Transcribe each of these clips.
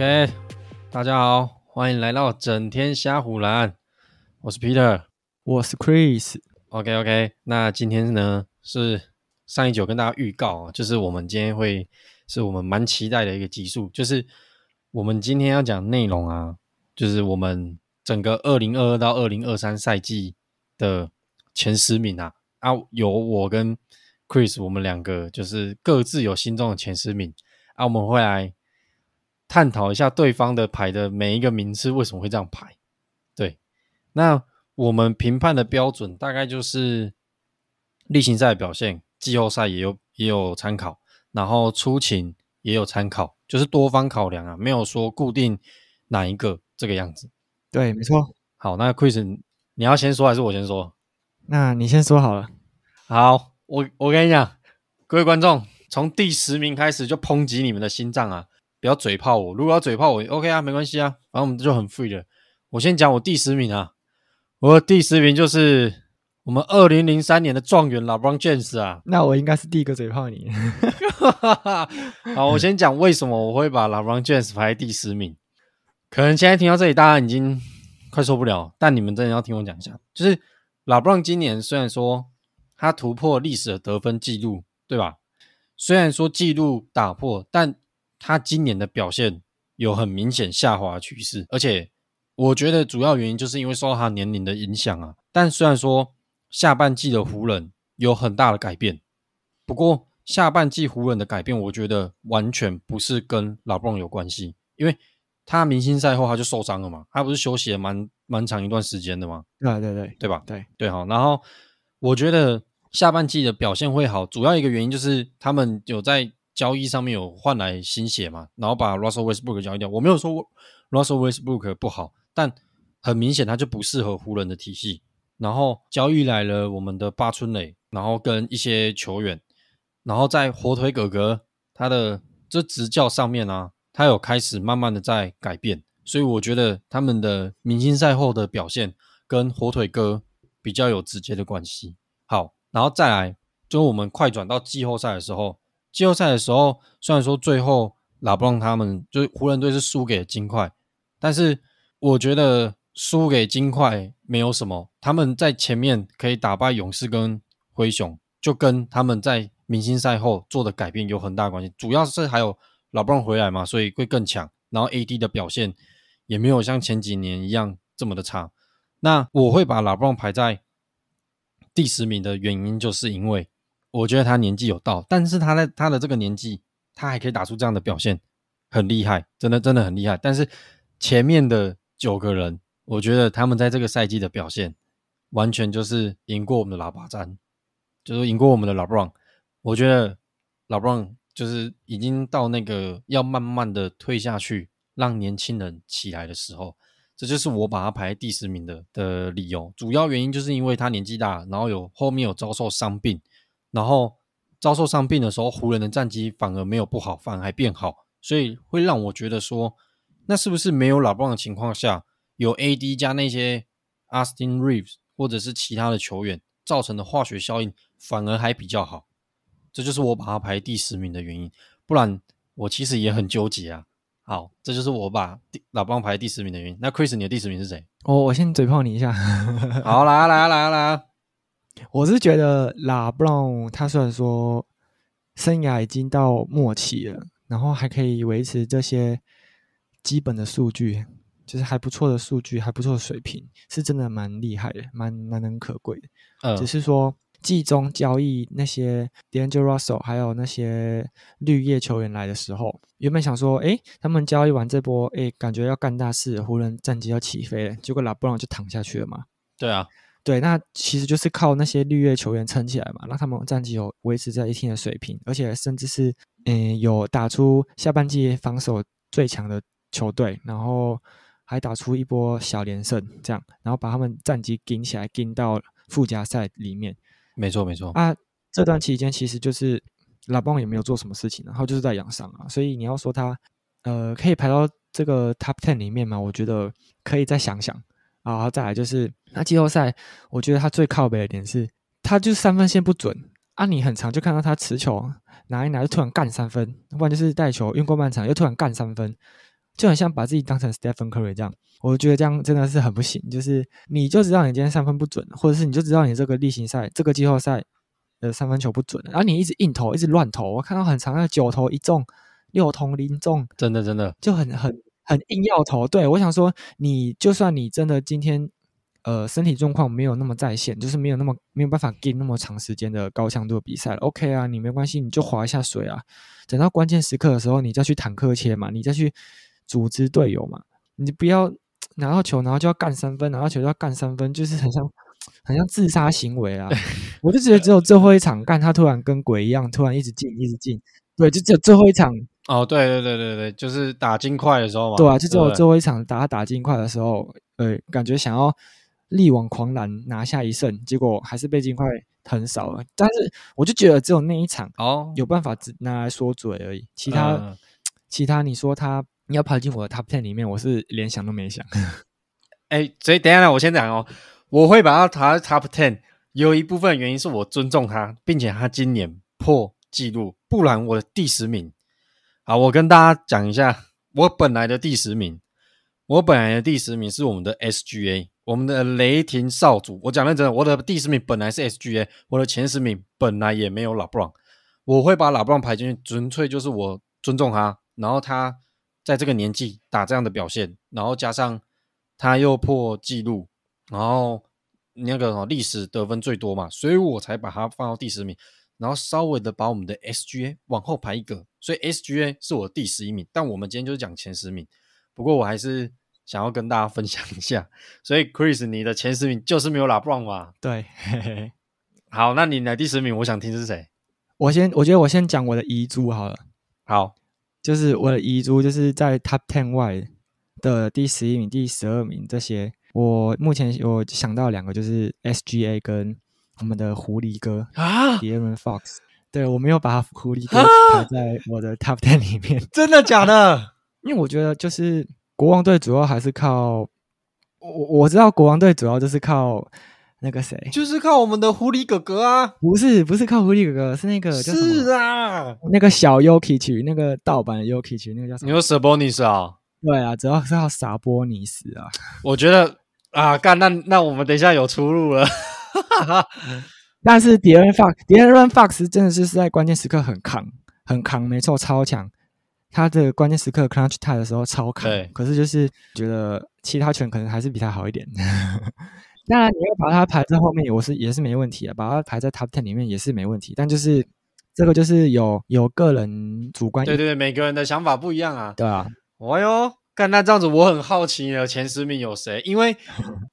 OK，大家好，欢迎来到整天虾唬篮。我是 Peter，我是 Chris。OK OK，那今天呢是上一集跟大家预告啊，就是我们今天会是我们蛮期待的一个集数，就是我们今天要讲内容啊，就是我们整个二零二二到二零二三赛季的前十名啊啊，有我跟 Chris，我们两个就是各自有心中的前十名啊，我们会来。探讨一下对方的牌的每一个名次为什么会这样排？对，那我们评判的标准大概就是例行赛的表现，季后赛也有也有参考，然后出勤也有参考，就是多方考量啊，没有说固定哪一个这个样子。对，没错。好，那 Chris，你要先说还是我先说？那你先说好了。好，我我跟你讲，各位观众，从第十名开始就抨击你们的心脏啊！不要嘴炮我，如果要嘴炮我，OK 啊，没关系啊，反正我们就很 free 的。我先讲我第十名啊，我的第十名就是我们二零零三年的状元 LeBron James 啊。那我应该是第一个嘴炮你。好，我先讲为什么我会把 LeBron James 排在第十名。可能现在听到这里，大家已经快受不了，但你们真的要听我讲一下，就是 LeBron 今年虽然说他突破历史的得分记录，对吧？虽然说记录打破，但他今年的表现有很明显下滑趋势，而且我觉得主要原因就是因为受到他年龄的影响啊。但虽然说下半季的湖人有很大的改变，不过下半季湖人的改变，我觉得完全不是跟老布朗有关系，因为他明星赛后他就受伤了嘛，他不是休息了蛮蛮长一段时间的吗？对对对，对吧？对对，好。然后我觉得下半季的表现会好，主要一个原因就是他们有在。交易上面有换来新血嘛，然后把 Russell Westbrook 交易掉。我没有说 Russell Westbrook 不好，但很明显他就不适合湖人的体系。然后交易来了我们的八村垒，然后跟一些球员，然后在火腿哥哥他的这执教上面啊，他有开始慢慢的在改变。所以我觉得他们的明星赛后的表现跟火腿哥比较有直接的关系。好，然后再来，就我们快转到季后赛的时候。季后赛的时候，虽然说最后拉布朗他们就湖人队是输给了金块，但是我觉得输给金块没有什么，他们在前面可以打败勇士跟灰熊，就跟他们在明星赛后做的改变有很大关系。主要是还有拉布朗回来嘛，所以会更强。然后 AD 的表现也没有像前几年一样这么的差。那我会把拉布朗排在第十名的原因，就是因为。我觉得他年纪有到，但是他在他的这个年纪，他还可以打出这样的表现，很厉害，真的真的很厉害。但是前面的九个人，我觉得他们在这个赛季的表现，完全就是赢过我们的喇叭战，就是赢过我们的老布朗。我觉得老布朗就是已经到那个要慢慢的退下去，让年轻人起来的时候，这就是我把他排第十名的的理由。主要原因就是因为他年纪大，然后有后面有遭受伤病。然后遭受伤病的时候，湖人的战绩反而没有不好，反而还变好，所以会让我觉得说，那是不是没有老布朗的情况下，有 AD 加那些 Austin Reeves 或者是其他的球员造成的化学效应，反而还比较好？这就是我把他排第十名的原因。不然我其实也很纠结啊。好，这就是我把老棒排第十名的原因。那 Chris，你的第十名是谁？哦，我先嘴炮你一下。好，来啊，来啊，来啊，来啊！我是觉得拉布朗他虽然说生涯已经到末期了，然后还可以维持这些基本的数据，就是还不错的数据，还不错的水平，是真的蛮厉害的，蛮难能可贵的。嗯，只是说季中交易那些 D'Angelo Russell 还有那些绿叶球员来的时候，原本想说，诶，他们交易完这波，诶，感觉要干大事，湖人战绩要起飞了，结果拉布朗就躺下去了嘛。对啊。对，那其实就是靠那些绿叶球员撑起来嘛，让他们战绩有维持在一定的水平，而且甚至是嗯有打出下半季防守最强的球队，然后还打出一波小连胜，这样，然后把他们战绩顶起来，顶到附加赛里面。没错，没错。啊，这段期间其实就是拉邦也没有做什么事情，然后就是在养伤啊，所以你要说他呃可以排到这个 Top Ten 里面嘛？我觉得可以再想想。然后再来就是，那季后赛，我觉得他最靠北的点是，他就是三分线不准啊！你很长就看到他持球拿一拿就突然干三分，不然就是带球运过半场又突然干三分，就很像把自己当成 Stephen Curry 这样。我觉得这样真的是很不行。就是你就知道你今天三分不准，或者是你就知道你这个例行赛、这个季后赛的三分球不准，然后你一直硬投，一直乱投。我看到很长的九投一中，六投零中，真的真的就很很很硬要投。对，我想说，你就算你真的今天。呃，身体状况没有那么在线，就是没有那么没有办法给那么长时间的高强度的比赛了。OK 啊，你没关系，你就划一下水啊。等到关键时刻的时候，你再去坦克切嘛，你再去组织队友嘛。你不要拿到球，然后就要干三分，拿到球就要干三分，就是很像很像自杀行为啊。我就觉得只有最后一场干，他突然跟鬼一样，突然一直进一直进。对，就只有最后一场。哦，对对对对对，就是打金块的时候嘛。对啊，就只有最后一场打打金块的时候，呃，感觉想要。力挽狂澜拿下一胜，结果还是被金块横扫了。但是我就觉得只有那一场哦有办法只拿来说嘴而已，其他、嗯、其他你说他你要跑进我的 top ten 里面，我是连想都没想。哎、欸，所以等一下呢，我先讲哦，我会把他排在 top ten，有一部分原因是我尊重他，并且他今年破纪录，不然我的第十名。啊，我跟大家讲一下，我本来的第十名，我本来的第十名是我们的 SGA。我们的雷霆少主，我讲认真的，我的第十名本来是 SGA，我的前十名本来也没有拉布朗，我会把拉布朗排进去，纯粹就是我尊重他，然后他在这个年纪打这样的表现，然后加上他又破纪录，然后那个历史得分最多嘛，所以我才把他放到第十名，然后稍微的把我们的 SGA 往后排一个，所以 SGA 是我第十一名，但我们今天就是讲前十名，不过我还是。想要跟大家分享一下，所以 Chris，你的前十名就是没有 LeBron 嘛？对，嘿嘿。好，那你的第十名，我想听是谁？我先，我觉得我先讲我的遗珠好了。好，就是我的遗珠，就是在 Top Ten 外的第十一名、第十二名这些，我目前我想到两个，就是 SGA 跟我们的狐狸哥啊，De'Aaron Fox。对，我没有把狐狸哥排在我的 Top Ten 里面，真的假的？因为我觉得就是。国王队主要还是靠我，我知道国王队主要就是靠那个谁，就是靠我们的狐狸哥哥啊！不是，不是靠狐狸哥哥，是那个叫什么？是啊，那个小 Yuki 曲那个盗版的 Yuki 曲那个叫什么？你说 Sabonis 啊？对啊，主要是靠撒波尼斯啊。我觉得啊，干那那我们等一下有出路了。但是 De'Aaron Fox，De'Aaron Fox 真的是是在关键时刻很扛，很扛，没错，超强。他的关键时刻 clutch time 的时候超扛，可是就是觉得其他拳可能还是比他好一点。当然你要把他排在后面，我是也是没问题的，把他排在 top ten 里面也是没问题。但就是这个就是有有个人主观，对对对，每个人的想法不一样啊。对啊，哎呦，看那这样子，我很好奇你的前十名有谁？因为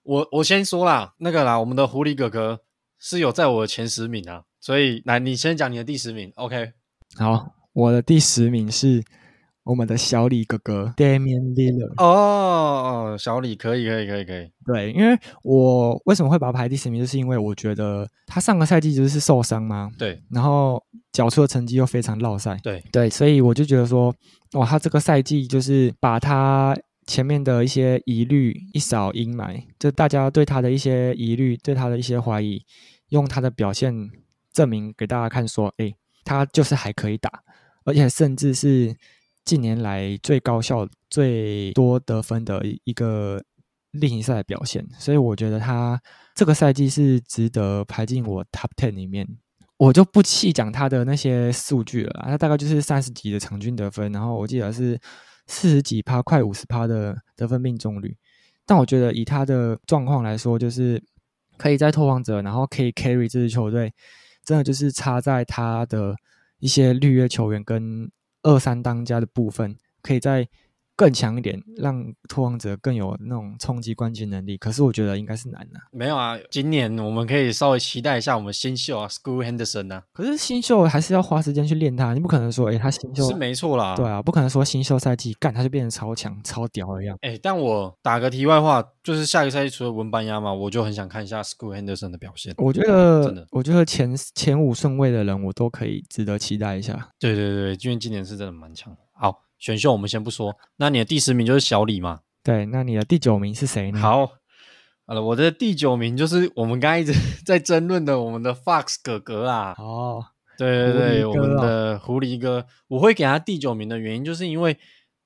我我先说啦，那个啦，我们的狐狸哥哥是有在我的前十名啊，所以来你先讲你的第十名，OK？好，我的第十名是。我们的小李哥哥 Damian Lillard 哦，小李可以可以可以可以，对，因为我为什么会把他排第十名，就是因为我觉得他上个赛季就是受伤嘛，对，然后缴出的成绩又非常落赛，对对，所以我就觉得说，哇，他这个赛季就是把他前面的一些疑虑一扫阴霾，就大家对他的一些疑虑，对他的一些怀疑，用他的表现证明给大家看，说，哎，他就是还可以打，而且甚至是。近年来最高效、最多得分的一个例行赛的表现，所以我觉得他这个赛季是值得排进我 Top Ten 里面。我就不细讲他的那些数据了，他大概就是三十几的场均得分，然后我记得是四十几趴、快五十趴的得分命中率。但我觉得以他的状况来说，就是可以在拓荒者，然后可以 carry 这支球队，真的就是差在他的一些绿叶球员跟。二三当家的部分，可以在更强一点，让拓荒者更有那种冲击关键能力。可是我觉得应该是难的。没有啊，今年我们可以稍微期待一下我们新秀啊，School Henderson 啊。可是新秀还是要花时间去练他，你不可能说，诶、欸，他新秀是没错啦。对啊，不可能说新秀赛季干他就变成超强、超屌的样。诶、欸，但我打个题外话，就是下个赛季除了文班亚马，我就很想看一下 School Henderson 的表现。我觉得真的，我觉得前前五顺位的人，我都可以值得期待一下。对对对，因为今年是真的蛮强。好，选秀我们先不说，那你的第十名就是小李嘛？对，那你的第九名是谁呢？好，好了，我的第九名就是我们刚才一直 在争论的我们的 Fox 哥哥啊。哦，对对对，我们的狐狸哥，我会给他第九名的原因，就是因为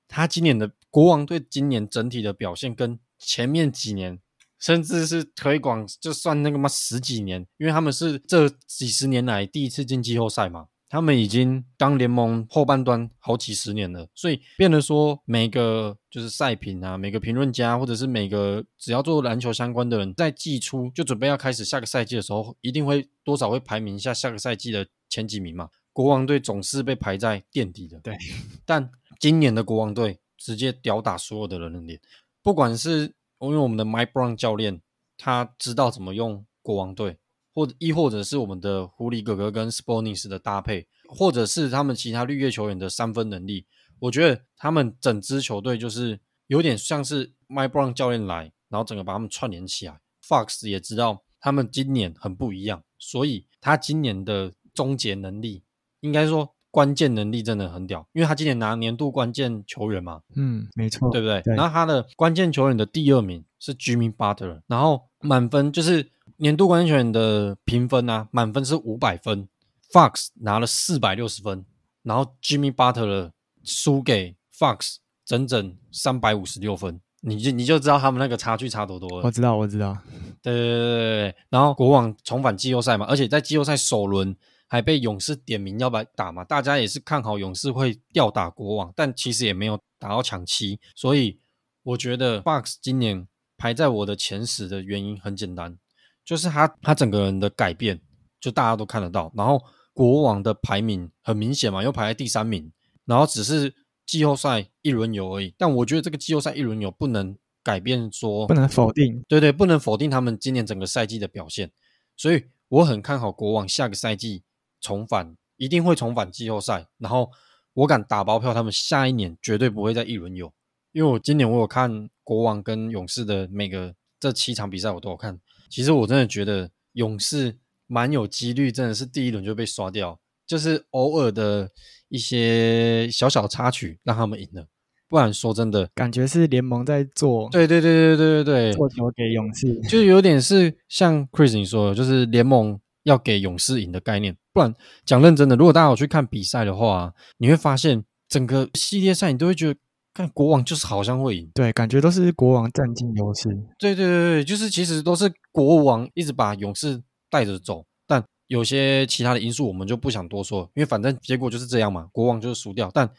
他今年的国王队今年整体的表现跟前面几年，甚至是推广，就算那个嘛十几年，因为他们是这几十年来第一次进季后赛嘛。他们已经当联盟后半段好几十年了，所以变得说每个就是赛评啊，每个评论家或者是每个只要做篮球相关的人，在季初就准备要开始下个赛季的时候，一定会多少会排名一下下个赛季的前几名嘛。国王队总是被排在垫底的，对。但今年的国王队直接吊打所有的人的脸，不管是因为我们的 Mike Brown 教练，他知道怎么用国王队。或者亦或者是我们的狐狸哥哥跟 s p o n i s 的搭配，或者是他们其他绿叶球员的三分能力，我觉得他们整支球队就是有点像是 Mike Brown 教练来，然后整个把他们串联起来。Fox 也知道他们今年很不一样，所以他今年的终结能力，应该说关键能力真的很屌，因为他今年拿年度关键球员嘛，嗯，没错，对不对？对。然后他的关键球员的第二名是 Jimmy Butler，然后满分就是。年度冠军球员的评分啊，满分是五百分，Fox 拿了四百六十分，然后 Jimmy Butler 输给 Fox 整整三百五十六分，你就你就知道他们那个差距差多多了。我知道，我知道。对对对对对。然后国王重返季后赛嘛，而且在季后赛首轮还被勇士点名要不要打嘛，大家也是看好勇士会吊打国王，但其实也没有打到抢七，所以我觉得 Fox 今年排在我的前十的原因很简单。就是他，他整个人的改变，就大家都看得到。然后国王的排名很明显嘛，又排在第三名。然后只是季后赛一轮游而已。但我觉得这个季后赛一轮游不能改变说，不能否定，对对，不能否定他们今年整个赛季的表现。所以我很看好国王下个赛季重返，一定会重返季后赛。然后我敢打包票，他们下一年绝对不会再一轮游，因为我今年我有看国王跟勇士的每个这七场比赛，我都有看。其实我真的觉得勇士蛮有几率，真的是第一轮就被刷掉，就是偶尔的一些小小插曲让他们赢了。不然说真的，感觉是联盟在做，对对对对对对对，做球给勇士，就有点是像 Chris 你说的，就是联盟要给勇士赢的概念。不然讲认真的，如果大家有去看比赛的话，你会发现整个系列赛你都会觉得。看国王就是好像会赢，对，感觉都是国王占尽优势。对对对对，就是其实都是国王一直把勇士带着走，但有些其他的因素我们就不想多说，因为反正结果就是这样嘛，国王就是输掉。但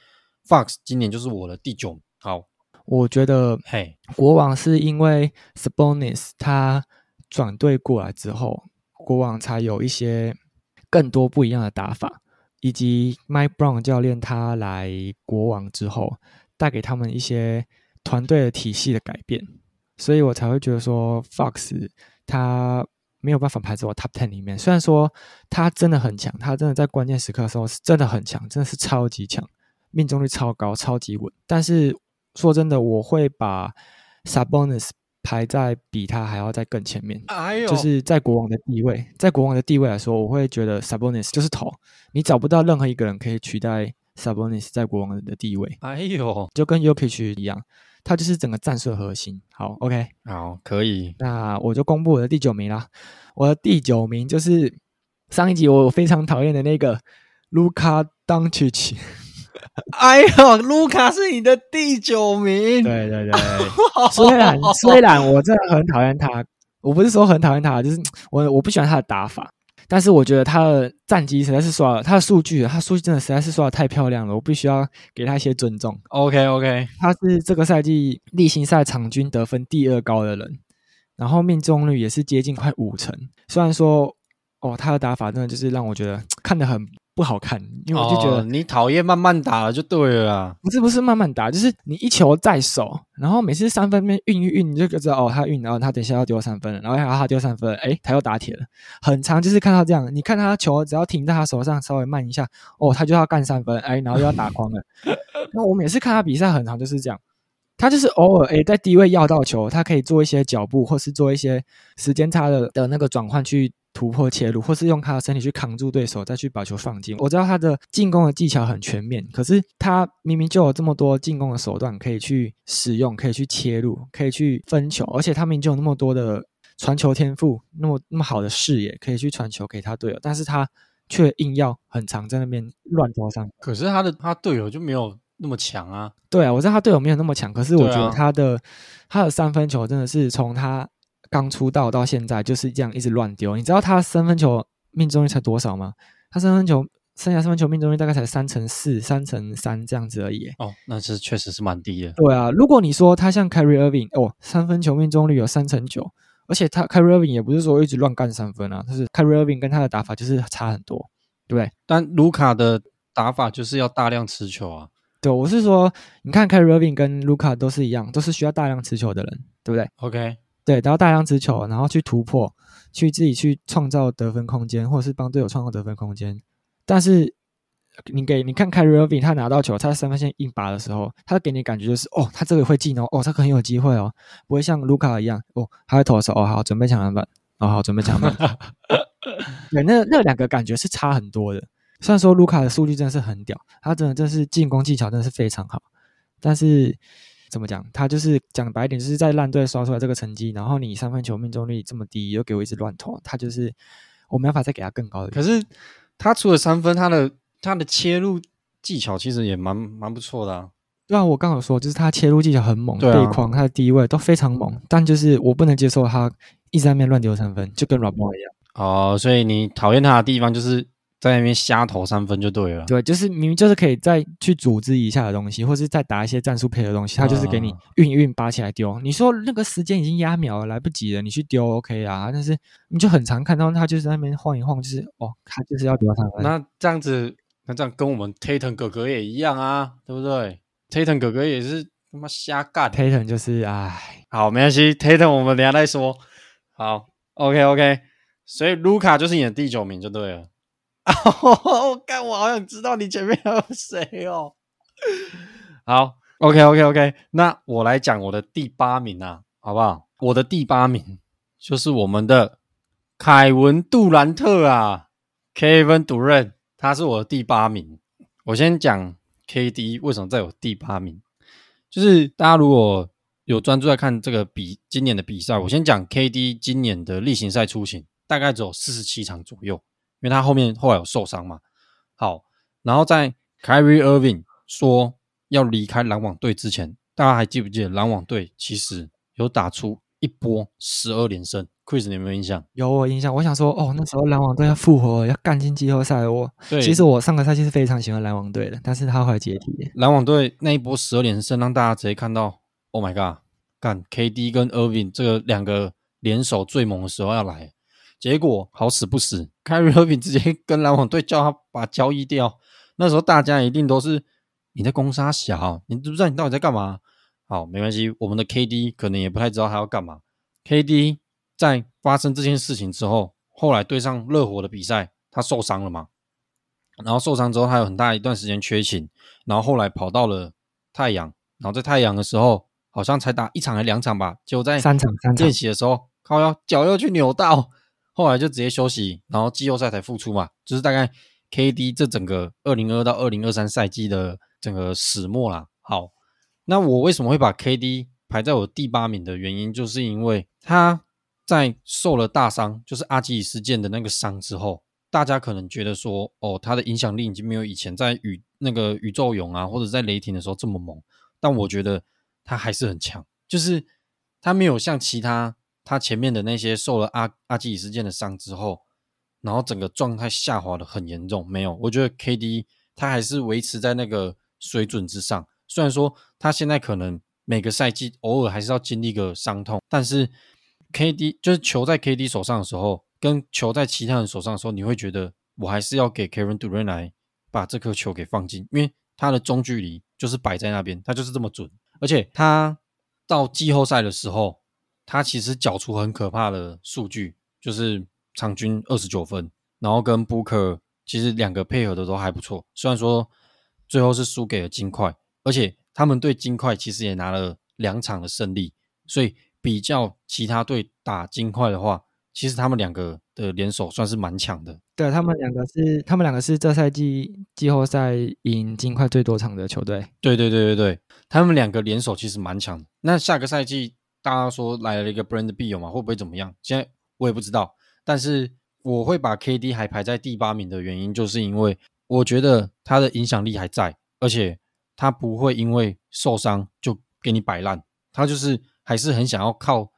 Fox 今年就是我的第九，好，我觉得嘿，国王是因为 Sabonis 他转队过来之后，国王才有一些更多不一样的打法，以及 Mike Brown 教练他来国王之后。带给他们一些团队的体系的改变，所以我才会觉得说，Fox 他没有办法排在我 Top Ten 里面。虽然说他真的很强，他真的在关键时刻的时候是真的很强，真的是超级强，命中率超高，超级稳。但是说真的，我会把 Sabonis 排在比他还要再更前面。哎呦，就是在国王的地位，在国王的地位来说，我会觉得 Sabonis 就是头，你找不到任何一个人可以取代。Sabonis 在国王的地位，哎呦，就跟 Yokich 一样，他就是整个战术核心。好，OK，好，可以。那我就公布我的第九名啦。我的第九名就是上一集我非常讨厌的那个 Luka Doncic。哎呦，Luka 是你的第九名？对对对。虽然虽然我真的很讨厌他，我不是说很讨厌他，就是我我不喜欢他的打法。但是我觉得他的战绩实在是刷了，他的数据，他数据真的实在是刷的太漂亮了，我必须要给他一些尊重。OK OK，他是这个赛季例行赛场均得分第二高的人，然后命中率也是接近快五成。虽然说，哦，他的打法真的就是让我觉得看得很。不好看，因为我就觉得、哦、你讨厌慢慢打了就对了啊。不是不是慢慢打，就是你一球在手，然后每次三分面运一运，你就知道哦，他运，然后他等一下要丢三分了，然后还要他丢三分，哎，他又打铁了。很长就是看到这样，你看他球只要停在他手上稍微慢一下，哦，他就要干三分，哎，然后又要打框了。那我每次看他比赛很长就是这样，他就是偶尔诶在低位要到球，他可以做一些脚步，或是做一些时间差的的那个转换去。突破切入，或是用他的身体去扛住对手，再去把球放进。我知道他的进攻的技巧很全面，可是他明明就有这么多进攻的手段可以去使用，可以去切入，可以去分球，而且他明明就有那么多的传球天赋，那么那么好的视野，可以去传球给他队友，但是他却硬要很长在那边乱投上。可是他的他队友就没有那么强啊。对啊，我知道他队友没有那么强，可是我觉得他的、啊、他的三分球真的是从他刚出道到现在就是这样一直乱丢。你知道他三分球命中率才多少吗？他三分球生涯三分球命中率大概才三成四、三成三这样子而已。哦，那是确实是蛮低的。对啊，如果你说他像 Kyrie Irving 哦，三分球命中率有三成九，而且他 Kyrie Irving 也不是说一直乱干三分啊，就是 Kyrie Irving 跟他的打法就是差很多，对不对？但卢卡的打法就是要大量持球啊。对，我是说，你看 Kyrie Irving 跟卢卡都是一样，都是需要大量持球的人，对不对？OK，对，然后大量持球，然后去突破，去自己去创造得分空间，或者是帮队友创造得分空间。但是你给你看 Kyrie Irving，他拿到球，他在三分线硬拔的时候，他给你感觉就是，哦，他这个会进哦，哦，他很有机会哦，不会像卢卡一样，哦，他会投的时候，哦，好，准备抢篮板，哦，好，准备抢篮板。对，那那两个感觉是差很多的。虽然说卢卡的数据真的是很屌，他真的真是进攻技巧真的是非常好，但是怎么讲，他就是讲白一点，就是在烂队刷出来这个成绩，然后你三分球命中率这么低，又给我一直乱投，他就是我没办法再给他更高的。可是他除了三分，他的他的切入技巧其实也蛮蛮不错的啊。对啊，我刚好说就是他切入技巧很猛，对啊，背框他的低位都非常猛，但就是我不能接受他一直在那边乱丢三分，就跟 LeBron 一样。哦，所以你讨厌他的地方就是。在那边瞎投三分就对了，对，就是明明就是可以再去组织一下的东西，或是再打一些战术配的东西，他就是给你运一运，拔起来丢。你说那个时间已经压秒了，来不及了，你去丢 OK 啊？但是你就很常看到他就是在那边晃一晃，就是哦，他就是要丢三分。那这样子，那这样跟我们 Tatum 哥哥也一样啊，对不对？Tatum 哥哥也是他妈瞎干，Tatum 就是唉，好，没关系，Tatum 我们等下再说。好，OK OK，所以卢卡就是你的第九名就对了。哦，干！我好想知道你前面还有谁哦。好，OK OK OK，那我来讲我的第八名啊，好不好？我的第八名就是我们的凯文杜兰特啊，Kevin Durant，他是我的第八名。我先讲 KD 为什么在我第八名，就是大家如果有专注在看这个比今年的比赛，我先讲 KD 今年的例行赛出勤大概只有四十七场左右。因为他后面后来有受伤嘛，好，然后在 Kyrie Irving 说要离开篮网队之前，大家还记不记得篮网队其实有打出一波十二连胜？Chris 你有没有印象？有我印象，我想说哦，那时候篮网队要复活，要干进季后赛。我对，其实我上个赛季是非常喜欢篮网队的，但是他后来解体。篮网队那一波十二连胜，让大家直接看到，Oh my god，干 KD 跟 Irving 这个两个联手最猛的时候要来。结果好死不死，Kyrie Irving 直接跟篮网队叫他把交易掉。那时候大家一定都是你在攻杀小，你知不知道你到底在干嘛？好，没关系，我们的 KD 可能也不太知道他要干嘛。KD 在发生这件事情之后，后来对上热火的比赛，他受伤了嘛？然后受伤之后，他有很大一段时间缺勤，然后后来跑到了太阳，然后在太阳的时候，好像才打一场还两场吧，就在三场三场练习的时候，靠腰脚又去扭到。后来就直接休息，然后季后赛才复出嘛，就是大概 KD 这整个二零二到二零二三赛季的整个始末啦。好，那我为什么会把 KD 排在我第八名的原因，就是因为他在受了大伤，就是阿基里斯腱的那个伤之后，大家可能觉得说，哦，他的影响力已经没有以前在宇那个宇宙勇啊，或者在雷霆的时候这么猛，但我觉得他还是很强，就是他没有像其他。他前面的那些受了阿阿基里斯腱的伤之后，然后整个状态下滑的很严重。没有，我觉得 KD 他还是维持在那个水准之上。虽然说他现在可能每个赛季偶尔还是要经历个伤痛，但是 KD 就是球在 KD 手上的时候，跟球在其他人手上的时候，你会觉得我还是要给 Kevin Duran 来把这颗球给放进，因为他的中距离就是摆在那边，他就是这么准。而且他到季后赛的时候。他其实缴出很可怕的数据，就是场均二十九分，然后跟 Booker 其实两个配合的都还不错。虽然说最后是输给了金块，而且他们对金块其实也拿了两场的胜利，所以比较其他队打金块的话，其实他们两个的联手算是蛮强的。对，他们两个是，他们两个是这赛季季后赛赢金块最多场的球队。对对对对对，他们两个联手其实蛮强的。那下个赛季。大家说来了一个 Bradley Beal 嘛，会不会怎么样？现在我也不知道，但是我会把 KD 还排在第八名的原因，就是因为我觉得他的影响力还在，而且他不会因为受伤就给你摆烂，他就是还是很想要靠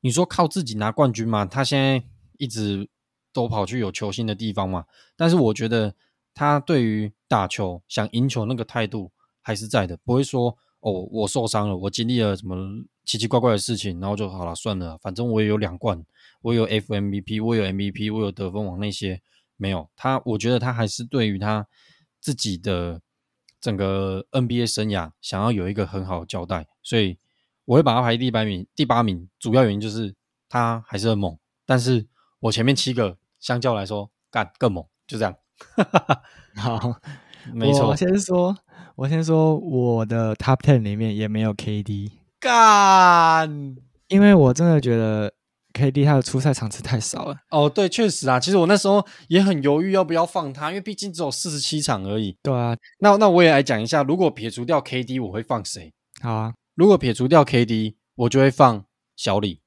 你说靠自己拿冠军嘛。他现在一直都跑去有球星的地方嘛，但是我觉得他对于打球想赢球那个态度还是在的，不会说哦，我受伤了，我经历了什么奇奇怪怪的事情，然后就好了，算了，反正我也有两冠，我有 FMVP，我有 MVP，我有得分王那些。没有他，我觉得他还是对于他自己的整个 NBA 生涯想要有一个很好的交代，所以我会把他排第八名。第八名主要原因就是他还是很猛，但是我前面七个相较来说干更猛，就这样。好，没错。我先说，我先说我的 Top Ten 里面也没有 KD 干，因为我真的觉得。KD 他的出赛场次太少了。哦，对，确实啊。其实我那时候也很犹豫要不要放他，因为毕竟只有四十七场而已。对啊，那那我也来讲一下，如果撇除掉 KD，我会放谁？好啊，如果撇除掉 KD，我就会放小李，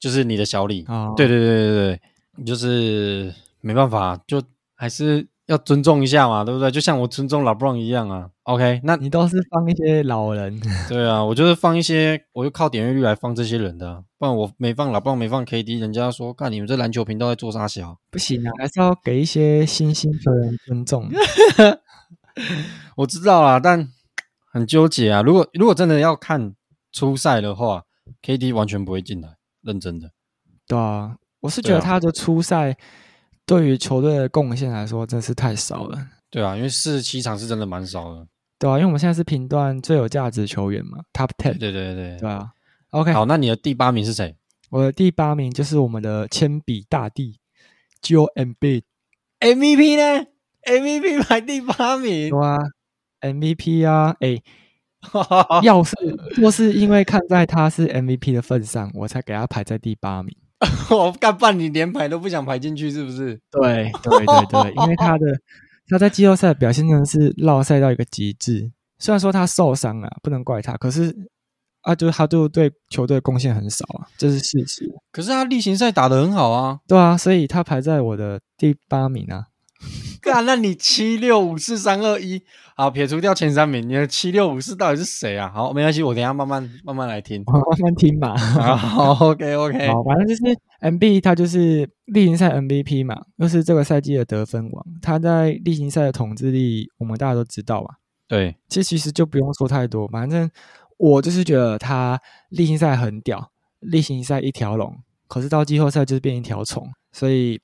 就是你的小李。哦，对对对对对，就是没办法，就还是。要尊重一下嘛，对不对？就像我尊重 LeBron 一样啊。OK，那你都是放一些老人。对啊，我就是放一些，我就靠点阅率来放这些人的，不然我没放 LeBron，没放 KD，人家说，看你们这篮球频道在做啥小？不行啊，还是要给一些新兴球员尊重。我知道啦，但很纠结啊。如果如果真的要看初赛的话，KD 完全不会进来，认真的。对啊，我是觉得他的初赛。对于球队的贡献来说，真是太少了。对啊，因为四十七场是真的蛮少的。对啊，因为我们现在是评断最有价值球员嘛，Top Ten。对对对对，对啊。OK，好，那你的第八名是谁？我的第八名就是我们的铅笔大帝，Joel Embiid。MVP 呢？MVP 排第八名。对啊，MVP 啊，哎，要是若是因为看在他是 MVP 的份上，我才给他排在第八名。我干半你连排都不想排进去，是不是？对对对对，因为他的他在季后赛表现真的是落赛到一个极致。虽然说他受伤了，不能怪他，可是啊，就是他就对球队贡献很少啊，这是事实。可是他例行赛打得很好啊，对啊，所以他排在我的第八名啊。干，那你七六五四三二一，好，撇除掉前三名，你的七六五四到底是谁啊？好，没关系，我等一下慢慢慢慢来听，慢慢听嘛。好，OK OK，好，反正就是 MB，他就是例行赛 MVP 嘛，又是这个赛季的得分王。他在例行赛的统治力，我们大家都知道嘛。对，其实其实就不用说太多，反正我就是觉得他例行赛很屌，例行赛一条龙，可是到季后赛就是变一条虫，所以。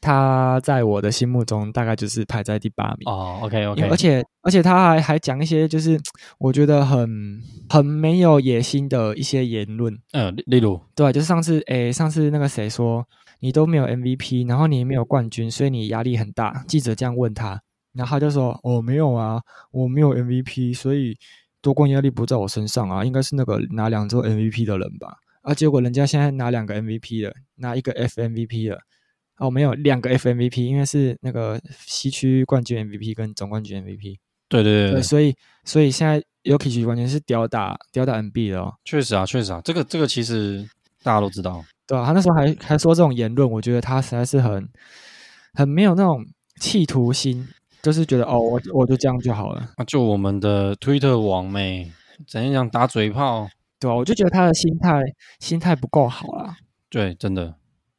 他在我的心目中大概就是排在第八名哦。OK OK，而且而且他还还讲一些就是我觉得很很没有野心的一些言论。嗯，例如对，就是上次诶，上次那个谁说你都没有 MVP，然后你也没有冠军，所以你压力很大。记者这样问他，然后他就说：“哦，没有啊，我没有 MVP，所以夺冠压力不在我身上啊，应该是那个拿两座 MVP 的人吧。”啊，结果人家现在拿两个 MVP 了，拿一个 FMVP 了。哦，没有两个 FMVP，因为是那个西区冠军 MVP 跟总冠军 MVP。对对对，对，对，所以所以现在 y o k i c 完全是吊打吊打 NB 的哦。确实啊，确实啊，这个这个其实大家都知道。对啊，他那时候还还说这种言论，我觉得他实在是很很没有那种企图心，就是觉得哦，我我就这样就好了。啊，就我们的 Twitter 网妹怎样讲打嘴炮，对啊，我就觉得他的心态心态不够好啦。对，真的。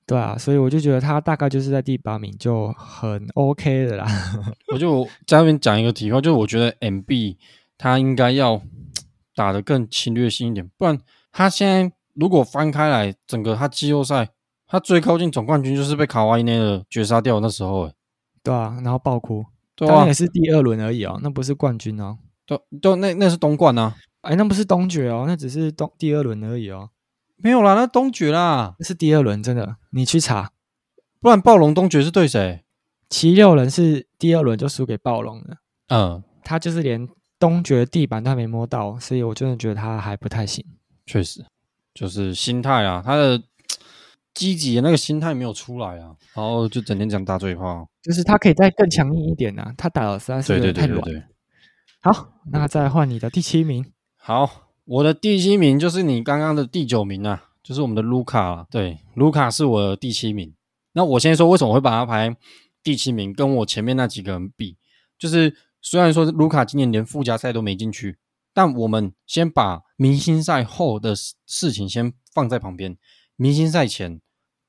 对啊，所以我就觉得他大概就是在第八名就很 OK 的啦。我就在那边讲一个题外，就是我觉得 MB 他应该要打得更侵略性一点，不然他现在如果翻开来，整个他季后赛他最靠近总冠军就是被卡哇伊内的绝杀掉那时候，哎对啊，然后爆哭，对啊，也是第二轮而已哦，那不是冠军哦，都都那那是东冠啊，哎，那不是东决哦，那只是东第二轮而已哦。没有啦，那东决啦，那是第二轮，真的，你去查，不然暴龙东决是对谁？七六人是第二轮就输给暴龙了，嗯，他就是连东决地板都还没摸到，所以我真的觉得他还不太行。确实，就是心态啊，他的 积极的那个心态没有出来啊，然后就整天讲大嘴炮，就是他可以再更强硬一点啊，他打的实在是有点太软。对对对对对。好，那再换你的第七名，好。我的第七名就是你刚刚的第九名啊，就是我们的卢卡。对，卢卡是我的第七名。那我先说为什么我会把他排第七名，跟我前面那几个人比，就是虽然说卢卡今年连附加赛都没进去，但我们先把明星赛后的事情先放在旁边。明星赛前，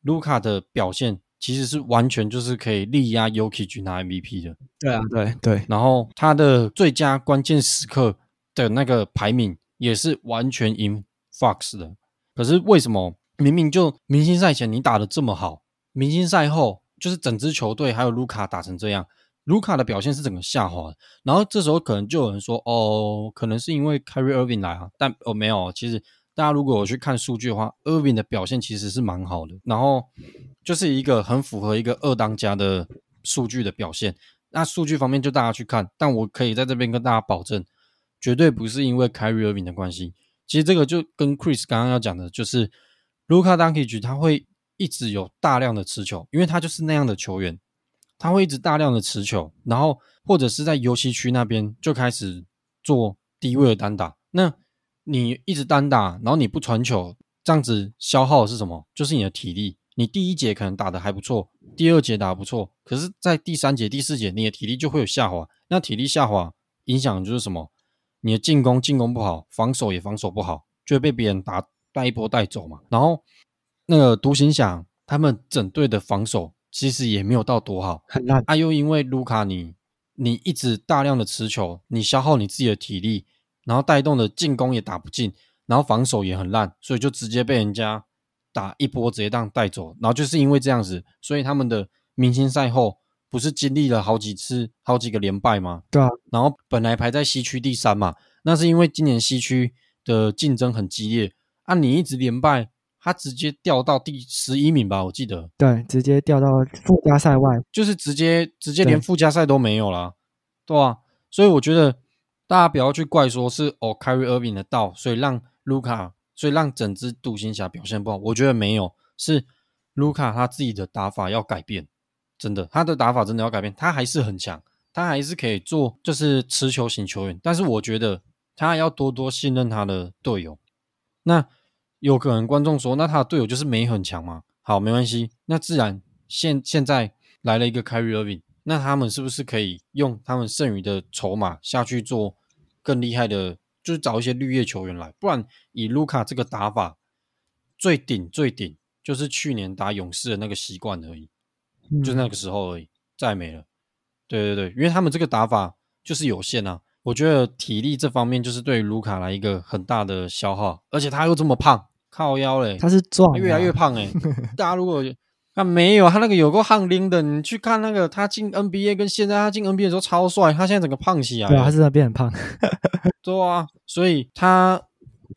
卢卡的表现其实是完全就是可以力压 Yuki 去拿 MVP 的。对啊，对对。然后他的最佳关键时刻的那个排名也是完全赢 Fox 的。可是为什么明明就明星赛前你打得这么好，明星赛后就是整支球队还有卢卡打成这样？卢卡的表现是整个下滑，然后这时候可能就有人说，哦，可能是因为 Kyrie Irving 来啊，但哦没有，其实大家如果有去看数据的话，Irving 的表现其实是蛮好的，然后就是一个很符合一个二当家的数据的表现。那数据方面就大家去看，但我可以在这边跟大家保证，绝对不是因为 Kyrie Irving 的关系。其实这个就跟 Chris 刚刚要讲的，就是卢卡当 Doncic 他会一直有大量的持球，因为他就是那样的球员。他会一直大量的持球，然后或者是在游戏区那边就开始做低位的单打。那你一直单打，然后你不传球，这样子消耗的是什么？就是你的体力。你第一节可能打得还不错，第二节打得不错，可是，在第三节、第四节，你的体力就会有下滑。那体力下滑影响就是什么？你的进攻进攻不好，防守也防守不好，就会被别人打带一波带走嘛。然后那个独行侠他们整队的防守。其实也没有到多好，很烂。啊，又因为卢卡你你一直大量的持球，你消耗你自己的体力，然后带动的进攻也打不进，然后防守也很烂，所以就直接被人家打一波直接当带走。然后就是因为这样子，所以他们的明星赛后不是经历了好几次好几个连败吗？对啊。然后本来排在西区第三嘛，那是因为今年西区的竞争很激烈，啊，你一直连败。他直接掉到第十一名吧，我记得。对，直接掉到附加赛外，就是直接直接连附加赛都没有了，对吧、啊？所以我觉得大家不要去怪说是哦，Kyrie Irving 的到，所以让卢卡，所以让整支独行侠表现不好。我觉得没有，是卢卡他自己的打法要改变，真的，他的打法真的要改变。他还是很强，他还是可以做就是持球型球员，但是我觉得他要多多信任他的队友。那。有可能观众说，那他的队友就是没很强吗？好，没关系。那自然现现在来了一个 Kyrie Irving，那他们是不是可以用他们剩余的筹码下去做更厉害的？就是找一些绿叶球员来，不然以卢卡这个打法，最顶最顶就是去年打勇士的那个习惯而已，嗯、就是那个时候而已，再没了。对对对，因为他们这个打法就是有限啊。我觉得体力这方面就是对卢卡来一个很大的消耗，而且他又这么胖。靠腰嘞，他是壮，越来越胖哎、欸。大家如果他没有他那个有够汗拎的，你去看那个他进 NBA 跟现在他进 NBA 的时候超帅，他现在整个胖起来。对啊，他是在变很胖。对啊，所以他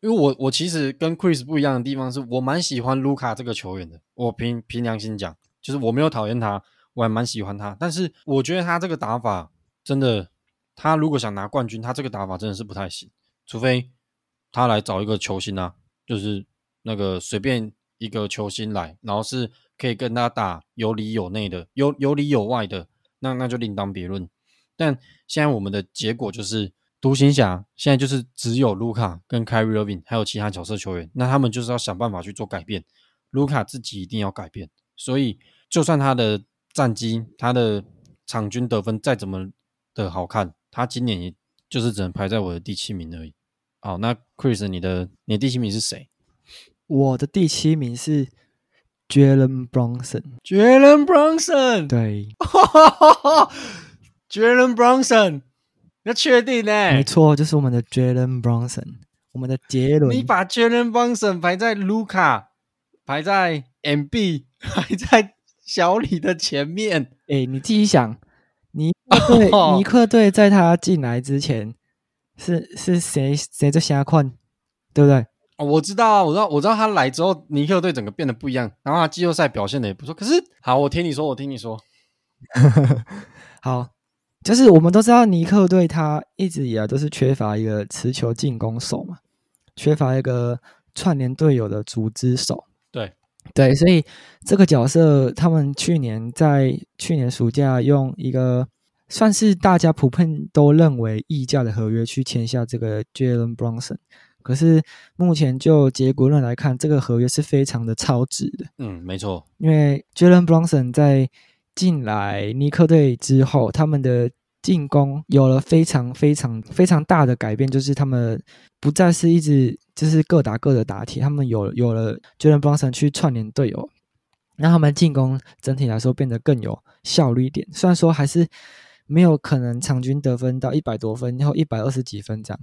因为我我其实跟 Chris 不一样的地方是我蛮喜欢卢卡这个球员的。我凭凭良心讲，就是我没有讨厌他，我还蛮喜欢他。但是我觉得他这个打法真的，他如果想拿冠军，他这个打法真的是不太行。除非他来找一个球星啊，就是。那个随便一个球星来，然后是可以跟他打有里有内的，有有里有外的，那那就另当别论。但现在我们的结果就是，独行侠现在就是只有卢卡跟 Kyrie Irving 还有其他角色球员，那他们就是要想办法去做改变。卢卡自己一定要改变，所以就算他的战绩、他的场均得分再怎么的好看，他今年也就是只能排在我的第七名而已。好，那 Chris，你的你的第七名是谁？我的第七名是 Jalen Brunson。Jalen Brunson，对，Jalen Brunson，要确定呢？没错，就是我们的 Jalen Brunson，我们的杰伦。你把 Jalen Brunson 排在卢卡，排在 MB，排在小李的前面。哎，你自己想，尼克 队，尼克队在他进来之前，是是谁谁在瞎困，对不对？哦，我知道啊，我知道，我知道他来之后，尼克队整个变得不一样，然后他季后赛表现的也不错。可是，好，我听你说，我听你说，好，就是我们都知道尼克队他一直以来都是缺乏一个持球进攻手嘛，缺乏一个串联队友的组织手。对，所以这个角色，他们去年在去年暑假用一个算是大家普遍都认为溢价的合约去签下这个 Jalen Brunson。可是目前就结果论来看，这个合约是非常的超值的。嗯，没错，因为 Jalen Brunson 在进来尼克队之后，他们的进攻有了非常非常非常大的改变，就是他们不再是一直就是各打各的打铁，他们有有了 Jalen Brunson 去串联队友，让他们进攻整体来说变得更有效率一点。虽然说还是没有可能场均得分到一百多分，然后一百二十几分这样。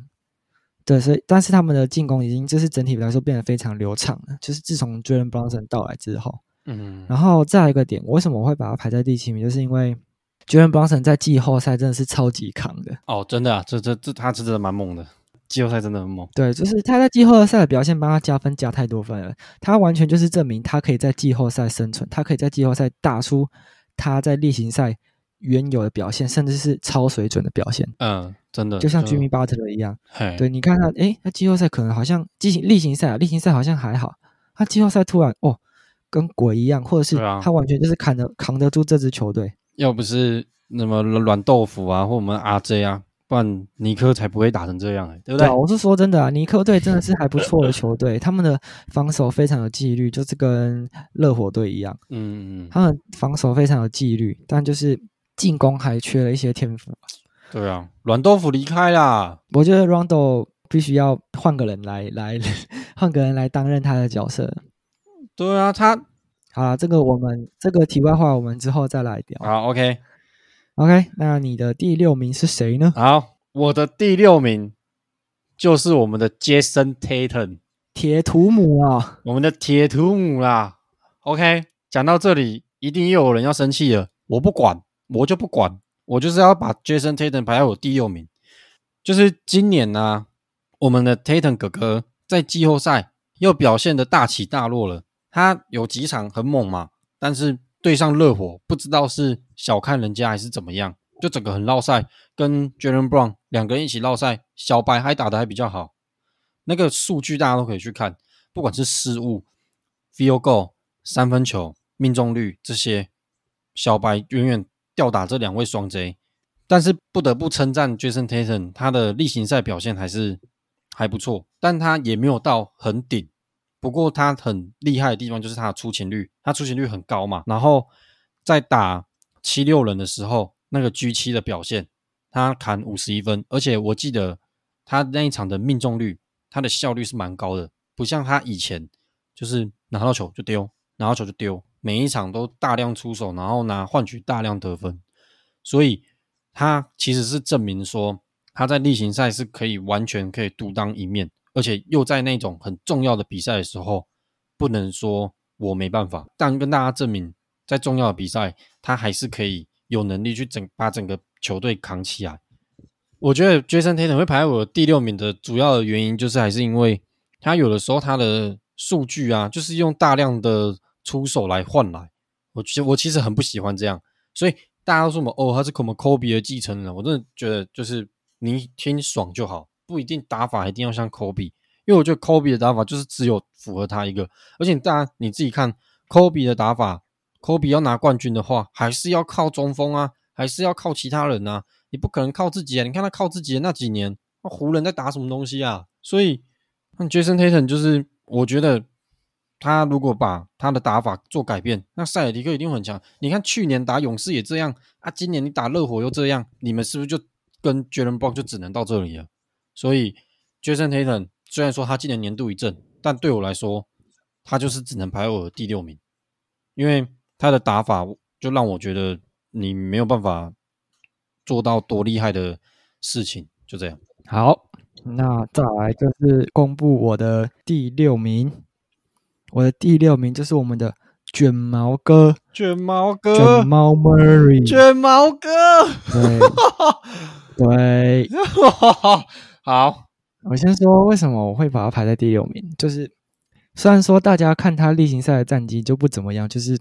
对，所以但是他们的进攻已经就是整体来说变得非常流畅了，就是自从 Jalen Brunson 到来之后，嗯，然后再来一个点，我为什么我会把它排在第七名，就是因为 Jalen Brunson 在季后赛真的是超级扛的哦，真的啊，这这这他真的蛮猛的，季后赛真的很猛，对，就是他在季后赛的表现帮他加分加太多分了，他完全就是证明他可以在季后赛生存，他可以在季后赛打出他在例行赛原有的表现，甚至是超水准的表现，嗯。真的，就像 Jimmy Butler 一样，对，你看他，诶，他季后赛可能好像季例行赛啊，例行赛好像还好，他季后赛突然哦，跟鬼一样，或者是他完全就是扛得、啊、扛得住这支球队。要不是那么软豆腐啊，或我们 RJ 啊，不然尼克才不会打成这样、欸，对不对？对，我是说真的啊，尼克队真的是还不错的球队，他们的防守非常有纪律，就是跟热火队一样，嗯嗯，他们防守非常有纪律，但就是进攻还缺了一些天赋。对啊，软豆腐离开啦。我觉得 Rondo 必须要换个人来 来换个人来担任他的角色。对啊，他好了，这个我们这个题外话，我们之后再来聊。好，OK，OK。Okay, 那你的第六名是谁呢？好，我的第六名就是我们的 Jason Tatum，铁图姆啊，我们的铁图姆啦。OK，讲到这里，一定又有人要生气了。我不管，我就不管。我就是要把 Jason Tatum 排在我第六名，就是今年呢、啊，我们的 Tatum 哥哥在季后赛又表现的大起大落了。他有几场很猛嘛，但是对上热火，不知道是小看人家还是怎么样，就整个很落赛，跟 Jaylen Brown 两个人一起落赛，小白还打得还比较好。那个数据大家都可以去看，不管是失误、Field Goal、三分球命中率这些，小白远远。吊打这两位双 J，但是不得不称赞 Jason Tatum，他的例行赛表现还是还不错，但他也没有到很顶。不过他很厉害的地方就是他的出勤率，他出勤率很高嘛。然后在打七六人的时候，那个 G 七的表现，他砍五十一分，而且我记得他那一场的命中率，他的效率是蛮高的，不像他以前就是拿到球就丢，拿到球就丢。每一场都大量出手，然后拿换取大量得分，所以他其实是证明说他在例行赛是可以完全可以独当一面，而且又在那种很重要的比赛的时候，不能说我没办法，但跟大家证明，在重要的比赛，他还是可以有能力去整把整个球队扛起来。我觉得 Jason Tatum 会排在我第六名的主要的原因，就是还是因为他有的时候他的数据啊，就是用大量的。出手来换来，我其实我其实很不喜欢这样，所以大家都说什么哦，他是我们 Kobe 的继承人，我真的觉得就是你听爽就好，不一定打法一定要像 Kobe，因为我觉得 Kobe 的打法就是只有符合他一个，而且大家你自己看 Kobe 的打法，Kobe 要拿冠军的话，还是要靠中锋啊，还是要靠其他人啊，你不可能靠自己啊，你看他靠自己的那几年，那湖人在打什么东西啊？所以那 Jason Tatum 就是我觉得。他如果把他的打法做改变，那塞尔迪克一定很强。你看去年打勇士也这样啊，今年你打热火又这样，你们是不是就跟 Jaylen Brown 就只能到这里了？所以 Jason Tatum 虽然说他今年年度一振，但对我来说，他就是只能排我的第六名，因为他的打法就让我觉得你没有办法做到多厉害的事情，就这样。好，那再来就是公布我的第六名。我的第六名就是我们的卷毛哥，卷毛哥，卷毛 Murray，卷毛哥，对 对，好，我先说为什么我会把他排在第六名，就是虽然说大家看他例行赛的战绩就不怎么样，就是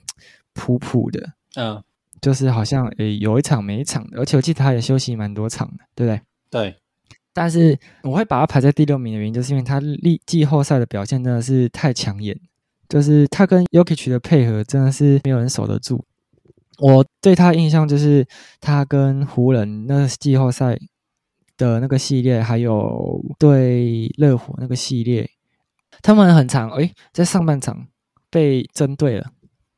普普的，嗯，就是好像诶有一场没一场的，而且我记得他也休息蛮多场的，对不对？对。但是我会把他排在第六名的原因，就是因为他历季后赛的表现真的是太抢眼。就是他跟 Yokich 的配合真的是没有人守得住。我对他印象就是他跟湖人那季后赛的那个系列，还有对热火那个系列，他们很常诶，在上半场被针对了，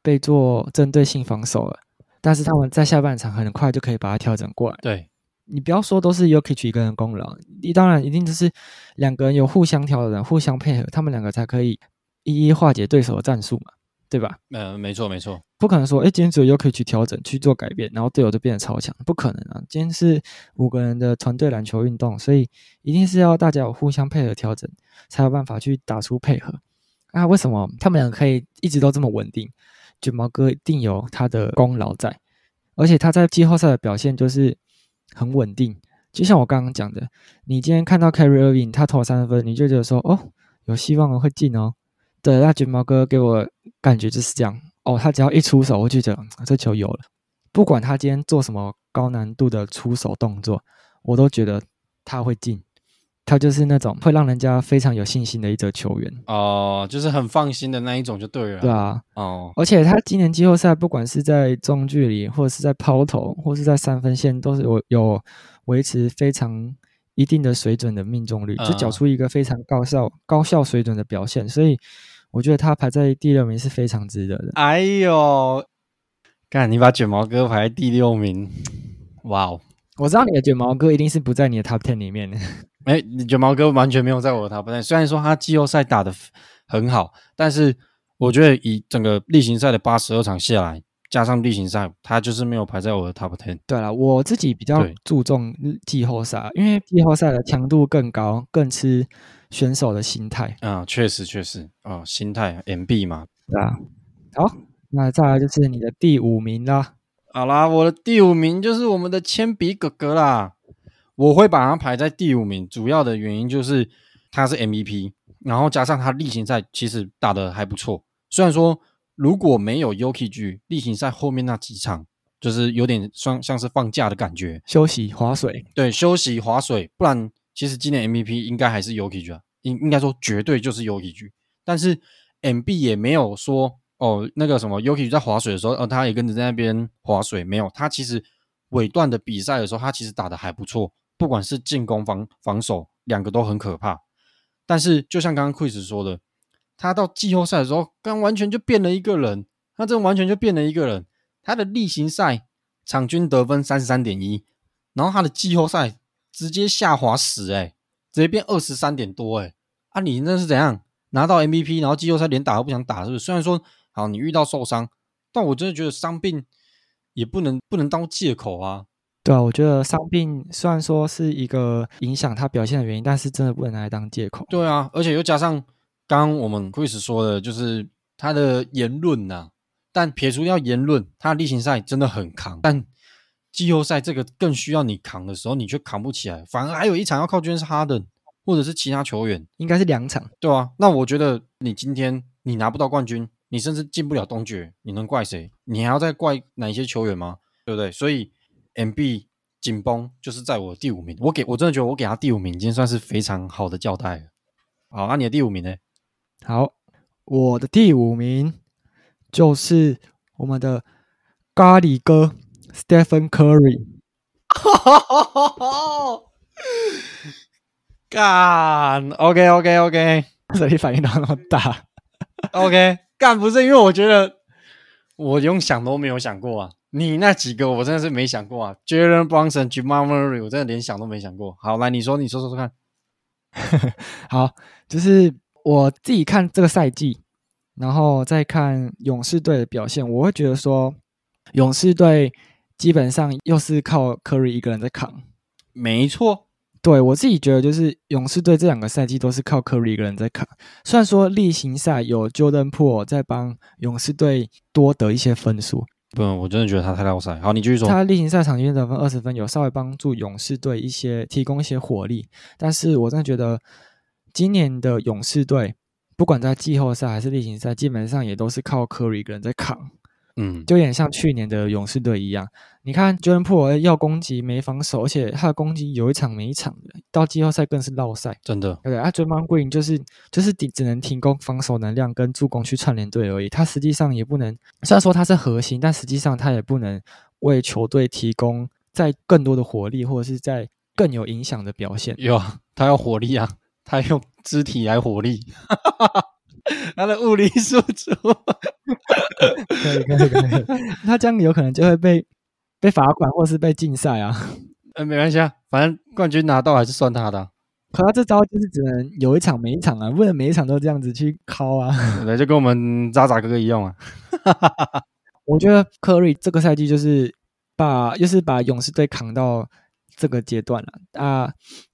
被做针对性防守了，但是他们在下半场很快就可以把它调整过来。对，你不要说都是 Jokic 一个人功劳，你当然一定就是两个人有互相调整、互相配合，他们两个才可以一一化解对手的战术嘛，对吧？呃，没错没错，不可能说，哎，今天只有 Jokic 去调整去做改变，然后队友就变得超强，不可能啊！今天是五个人的团队篮球运动，所以一定是要大家有互相配合调整，才有办法去打出配合。啊，为什么他们两个可以一直都这么稳定？卷毛哥一定有他的功劳在。而且他在季后赛的表现就是很稳定，就像我刚刚讲的，你今天看到 Carry Irving 他投三分，你就觉得说哦，有希望会进哦。对，那卷毛哥给我感觉就是这样哦，他只要一出手，我就觉得这球有了，不管他今天做什么高难度的出手动作，我都觉得他会进。他就是那种会让人家非常有信心的一则球员哦，就是很放心的那一种就对了。对啊，哦，而且他今年季后赛不管是在中距离，或者是在抛投，或是在三分线，都是有有维持非常一定的水准的命中率，就缴出一个非常高效、嗯、高效水准的表现。所以我觉得他排在第六名是非常值得的。哎呦，干你把卷毛哥排在第六名，哇哦！我知道你的卷毛哥一定是不在你的 top ten 里面的。哎，卷毛哥完全没有在我的 top ten。虽然说他季后赛打得很好，但是我觉得以整个例行赛的八十二场下来，加上例行赛，他就是没有排在我的 top ten。对了，我自己比较注重季后赛，因为季后赛的强度更高，更吃选手的心态。啊，确实确实啊、哦，心态 MB 嘛。对啊。好，那再来就是你的第五名啦。好啦，我的第五名就是我们的铅笔哥哥啦。我会把他排在第五名，主要的原因就是他是 MVP，然后加上他例行赛其实打得还不错。虽然说如果没有 Yuki G，例行赛后面那几场就是有点像像是放假的感觉，休息划水。对，休息划水。不然其实今年 MVP 应该还是 Jokic 啊，应应该说绝对就是 Jokic。但是 MB 也没有说。哦，那个什么，Yuki 在划水的时候，哦，他也跟着在那边划水。没有，他其实尾段的比赛的时候，他其实打得还不错，不管是进攻防防守，两个都很可怕。但是，就像刚刚 Chris 说的，他到季后赛的时候，刚完全就变了一个人。他这完全就变了一个人。他的例行赛场均得分三十三点一，然后他的季后赛直接下滑死，哎，直接变二十三点多，哎，啊，你那是怎样拿到 MVP，然后季后赛连打都不想打，是不是？虽然说。好，你遇到受伤，但我真的觉得伤病也不能不能当借口啊。对啊，我觉得伤病虽然说是一个影响他表现的原因，但是真的不能拿来当借口。对啊，而且又加上刚刚我们 Chris 说的，就是他的言论呐、啊。但撇除掉言论，他的例行赛真的很扛，但季后赛这个更需要你扛的时候，你却扛不起来，反而还有一场要靠 James Harden 或者是其他球员，应该是两场。对啊，那我觉得你今天你拿不到冠军。你甚至进不了东决，你能怪谁？你还要再怪哪一些球员吗？对不对？所以 MB 紧绷就是在我第五名，我给我真的觉得我给他第五名已经算是非常好的交代了。好，那、啊、你的第五名呢？好，我的第五名就是我们的咖喱哥 Stephen Curry。干，OK OK OK，这里反应到那么大，OK。干不是因为我觉得我用想都没有想过啊，你那几个我真的是没想过啊，Jalen Brunson、Jamal Murray，我真的连想都没想过。好，来你说，你说说说看。好，就是我自己看这个赛季，然后再看勇士队的表现，我会觉得说，勇士队基本上又是靠 Curry 一个人在扛。没错。对，我自己觉得，就是勇士队这两个赛季都是靠科瑞一个人在扛。虽然说例行赛有 Jordan Poole 在帮勇士队多得一些分数，不，我真的觉得他太落赛。好，你继续说。他例行赛场均得分二十分，有稍微帮助勇士队一些提供一些火力。但是我真的觉得今年的勇士队，不管在季后赛还是例行赛，基本上也都是靠科瑞一个人在扛。嗯，就有点像去年的勇士队一样。你看，Jordan Poole 要攻击没防守，而且他的攻击有一场没一场的，到季后赛更是落赛。真的，对啊，Draymond Green 就是就是只只能提供防守能量跟助攻去串联队而已。他实际上也不能，虽然说他是核心，但实际上他也不能为球队提供在更多的火力或者是在更有影响的表现。有，他要火力啊，他用肢体来火力。他的物理输出可以可以可以，他 这样有可能就会被被罚款或是被禁赛啊。呃，没关系啊，反正冠军拿到还是算他的、啊。可他这招就是只能有一场没一场啊，不能每一场都这样子去敲啊。对，就跟我们渣渣哥哥一样啊。我觉得科瑞这个赛季就是把又是把勇士队扛到这个阶段了啊，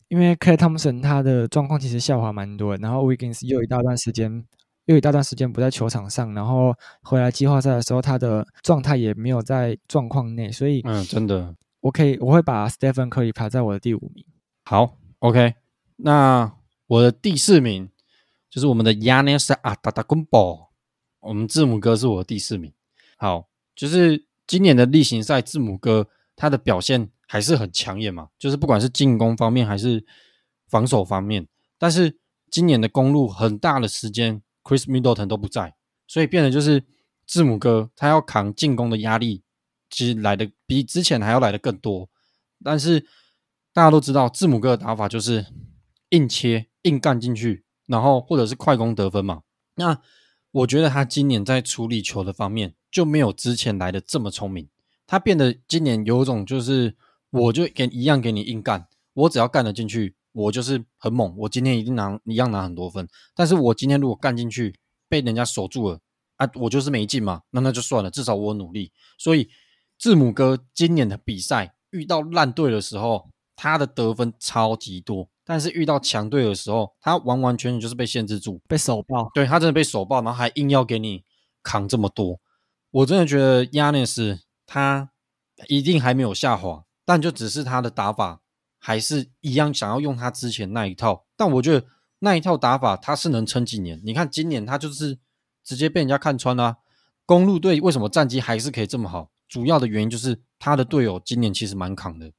因为 Klay Thompson 他的状况其实下滑蛮多，然后 Wiggins 又有一大段时间又有一大段时间不在球场上，然后回来季后赛的时候他的状态也没有在状况内，所以嗯，真的，我可以我会把 Stephen Curry 排在我的第五名。好，OK。那我的第四名就是我们的 Giannis Antetokounmpo，我们字母哥是我的第四名。好，就是今年的例行赛，字母哥他的表现还是很抢眼嘛，就是不管是进攻方面还是防守方面，但是今年的公路很大的时间，Chris Middleton 都不在，所以变得就是字母哥他要扛进攻的压力，其实来的比之前还要来的更多。但是大家都知道，字母哥的打法就是。硬切硬干进去，然后或者是快攻得分嘛。那我觉得他今年在处理球的方面就没有之前来的这么聪明。他变得今年有种就是，我就给一样给你硬干，我只要干得进去，我就是很猛。我今天一定拿一样拿很多分。但是我今天如果干进去被人家守住了啊，我就是没进嘛，那那就算了，至少我努力。所以字母哥今年的比赛遇到烂队的时候，他的得分超级多。但是遇到强队的时候，他完完全全就是被限制住，被手爆。对，他真的被手爆，然后还硬要给你扛这么多。我真的觉得亚尼斯他一定还没有下滑，但就只是他的打法还是一样，想要用他之前那一套。但我觉得那一套打法他是能撑几年。你看今年他就是直接被人家看穿啦。公路队为什么战绩还是可以这么好？主要的原因就是他的队友今年其实蛮扛的，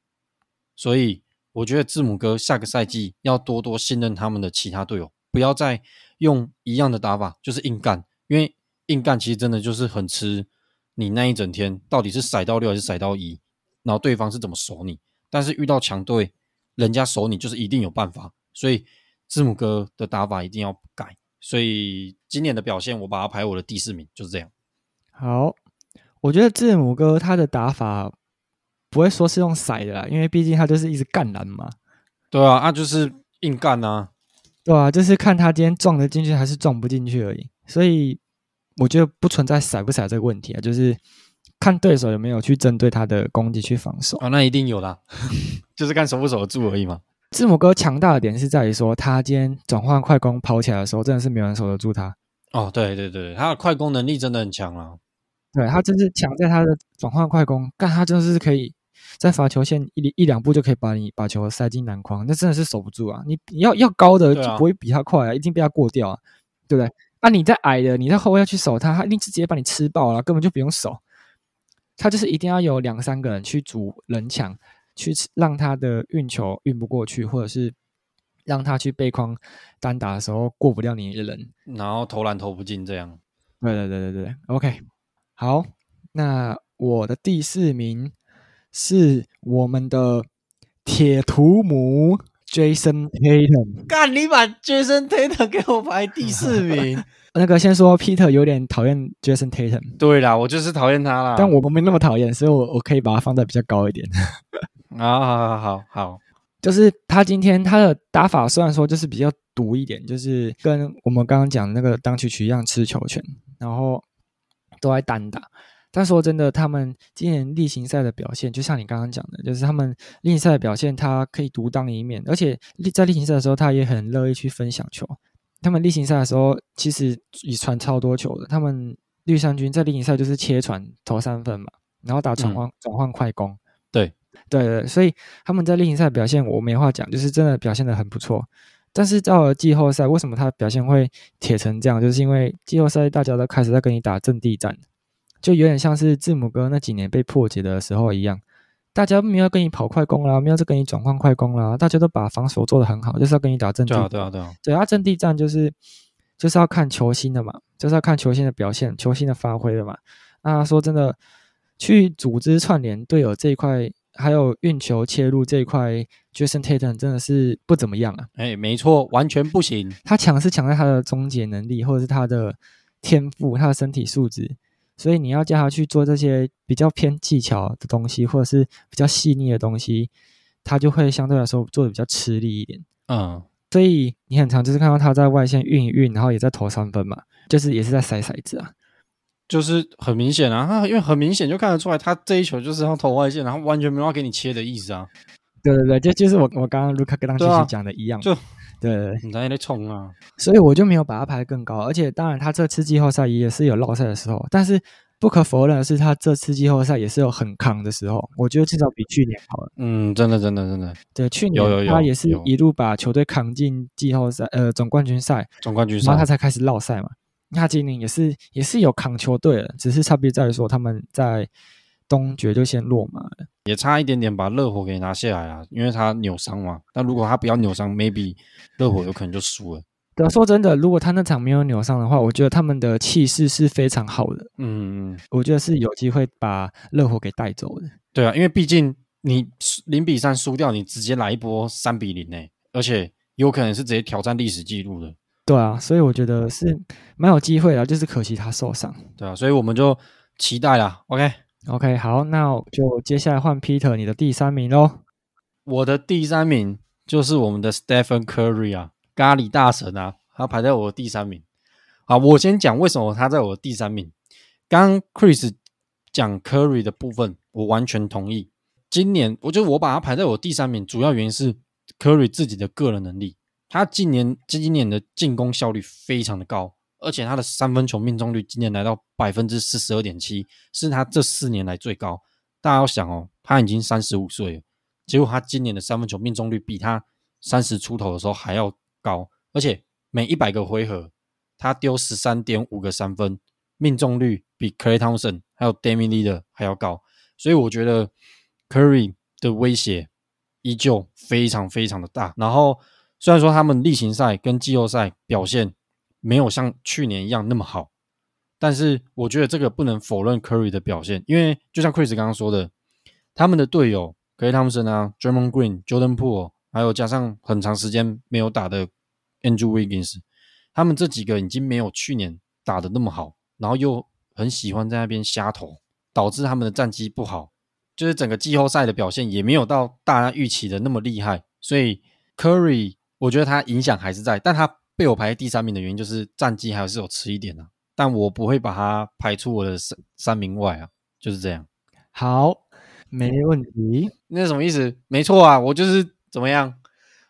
所以。我觉得字母哥下个赛季要多多信任他们的其他队友，不要再用一样的打法，就是硬干。因为硬干其实真的就是很吃你那一整天到底是骰到六还是骰到一，然后对方是怎么守你。但是遇到强队，人家守你就是一定有办法。所以字母哥的打法一定要改。所以今年的表现，我把他排我的第四名，就是这样。好，我觉得字母哥他的打法。不会说是用骰的啦，因为毕竟他就是一直干篮嘛。对啊，那、啊、就是硬干啊。对啊，就是看他今天撞得进去还是撞不进去而已。所以我觉得不存在骰不骰这个问题啊，就是看对手有没有去针对他的攻击去防守啊。那一定有啦，就是看守不守得住而已嘛。字母哥强大的点是在于说，他今天转换快攻跑起来的时候，真的是没有人守得住他。哦，对对对，他的快攻能力真的很强啊。对，他真是强在他的转换快攻，但他真的是可以。在罚球线一一两步就可以把你把球塞进篮筐，那真的是守不住啊！你你要要高的就不会比他快啊，啊一定被他过掉啊，对不对？啊，你在矮的，你在后卫要去守他，他一定是直接把你吃爆了，根本就不用守。他就是一定要有两三个人去组人墙，去让他的运球运不过去，或者是让他去背框单打的时候过不掉你的人，然后投篮投不进这样。对对对对对，OK，好，那我的第四名。是我们的铁图姆 Jason Tatum，干你把 Jason Tatum 给我排第四名。那个先说 Peter 有点讨厌 Jason Tatum，对啦，我就是讨厌他啦。但我没那么讨厌，所以我我可以把它放在比较高一点。好好好好好，就是他今天他的打法虽然说就是比较毒一点，就是跟我们刚刚讲的那个当曲曲一样吃球权，然后都在单打。但说真的，他们今年例行赛的表现，就像你刚刚讲的，就是他们例行赛的表现，他可以独当一面，而且在例行赛的时候，他也很乐意去分享球。他们例行赛的时候，其实也传超多球的。他们绿衫军在例行赛就是切传投三分嘛，然后打转换转换快攻。对对对，所以他们在例行赛表现，我没话讲，就是真的表现的很不错。但是到了季后赛，为什么他表现会铁成这样？就是因为季后赛大家都开始在跟你打阵地战。就有点像是字母哥那几年被破解的时候一样，大家没有跟你跑快攻啦，没有再跟你转换快攻啦，大家都把防守做得很好，就是要跟你打阵地。对啊，对啊，对啊。对啊，阵地战就是就是要看球星的嘛，就是要看球星的表现、球星的发挥的嘛。那说真的，去组织串联队友这一块，还有运球切入这一块，Jason Tatum 真的是不怎么样啊。哎，没错，完全不行。他强是强在他的终结能力，或者是他的天赋、他的身体素质。所以你要叫他去做这些比较偏技巧的东西，或者是比较细腻的东西，他就会相对来说做的比较吃力一点。嗯，所以你很常就是看到他在外线运一运，然后也在投三分嘛，就是也是在塞骰子啊。就是很明显啊，他因为很明显就看得出来，他这一球就是要投外线，然后完全没有要给你切的意思啊。对对对，就就是我我刚刚卢卡跟当时讲的一样，就对，你在那冲啊，所以我就没有把他排得更高。而且当然，他这次季后赛也是有落赛的时候，但是不可否认的是，他这次季后赛也是有很扛的时候。我觉得至少比去年好了。嗯，真的真的真的，对，去年他也是一路把球队扛进季后赛，呃，总冠军赛，总冠军赛，然后他才开始落赛嘛。他今年也是也是有扛球队了，只是差别在于说他们在东决就先落马了，也差一点点把热火给拿下来了，因为他扭伤嘛。但如果他不要扭伤，maybe 热火有可能就输了。对啊，说真的，如果他那场没有扭伤的话，我觉得他们的气势是非常好的。嗯嗯，我觉得是有机会把热火给带走的。对啊，因为毕竟你零比三输掉，你直接来一波三比零呢，而且有可能是直接挑战历史记录的。对啊，所以我觉得是蛮有机会的，就是可惜他受伤。对啊，所以我们就期待啦。OK，好，那就接下来换 Peter，你的第三名喽。我的第三名就是我们的 Stephen Curry 啊，咖喱大神啊，他排在我的第三名。好，我先讲为什么他在我的第三名。刚 Chris 讲 Curry 的部分，我完全同意。今年我觉得我把他排在我第三名，主要原因是 Curry 自己的个人能力。他今年今年的进攻效率非常的高，而且他的三分球命中率今年来到百分之四十二点七，是他这四年来最高。大家要想哦，他已经三十五岁了，结果他今年的三分球命中率比他三十出头的时候还要高，而且每一百个回合他丢十三点五个三分，命中率比 Klay Thompson 还有 Damian Leader 还要高，所以我觉得 Curry 的威胁依旧非常非常的大，然后。虽然说他们例行赛跟季后赛表现没有像去年一样那么好，但是我觉得这个不能否认 Curry 的表现，因为就像 Chris 刚刚说的，他们的队友 Klay Thompson 啊、Draymond Green、Jordan Poole，还有加上很长时间没有打的 Andrew Wiggins，他们这几个已经没有去年打的那么好，然后又很喜欢在那边瞎投，导致他们的战绩不好，就是整个季后赛的表现也没有到大家预期的那么厉害，所以 Curry。我觉得他影响还是在，但他被我排第三名的原因就是战绩还是有迟一点的、啊，但我不会把它排出我的三三名外啊，就是这样。好，没问题。那什么意思？没错啊，我就是怎么样，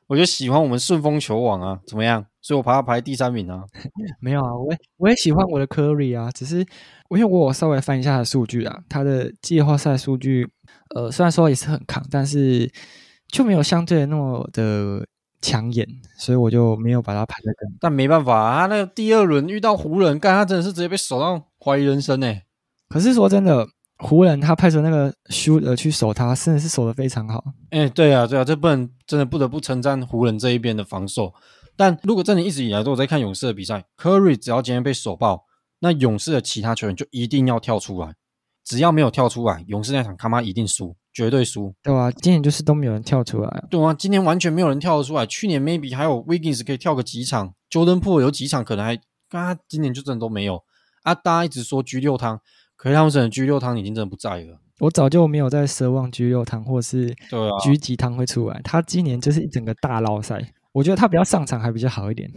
我就喜欢我们顺风球网啊，怎么样？所以我把他排第三名啊。没有啊，我也我也喜欢我的 Curry 啊，只是我因为我稍微翻一下他的数据啊，他的季后赛数据，呃，虽然说也是很扛，但是就没有相对的那么的。抢眼，所以我就没有把他排在跟。但没办法啊，那个第二轮遇到湖人，干他真的是直接被守到怀疑人生呢。可是说真的，湖人他派出那个 shooter 去守他，真的是守的非常好。哎、欸，对啊，对啊，这不能真的不得不称赞湖人这一边的防守。但如果真的一直以来都有在看勇士的比赛，Curry 只要今天被守爆，那勇士的其他球员就一定要跳出来，只要没有跳出来，勇士那场他妈一定输。绝对输，对啊，今年就是都没有人跳出来，对啊，今年完全没有人跳得出来。去年 maybe 还有 Wiggins 可以跳个几场，Jordan Poole 有几场可能还，刚刚今年就真的都没有啊。大家一直说 G 六汤，可是他们的 G 六汤已经真的不在了。我早就没有在奢望 G 六汤或是对啊 G 几汤会出来，他今年就是一整个大捞赛。我觉得他比较上场还比较好一点，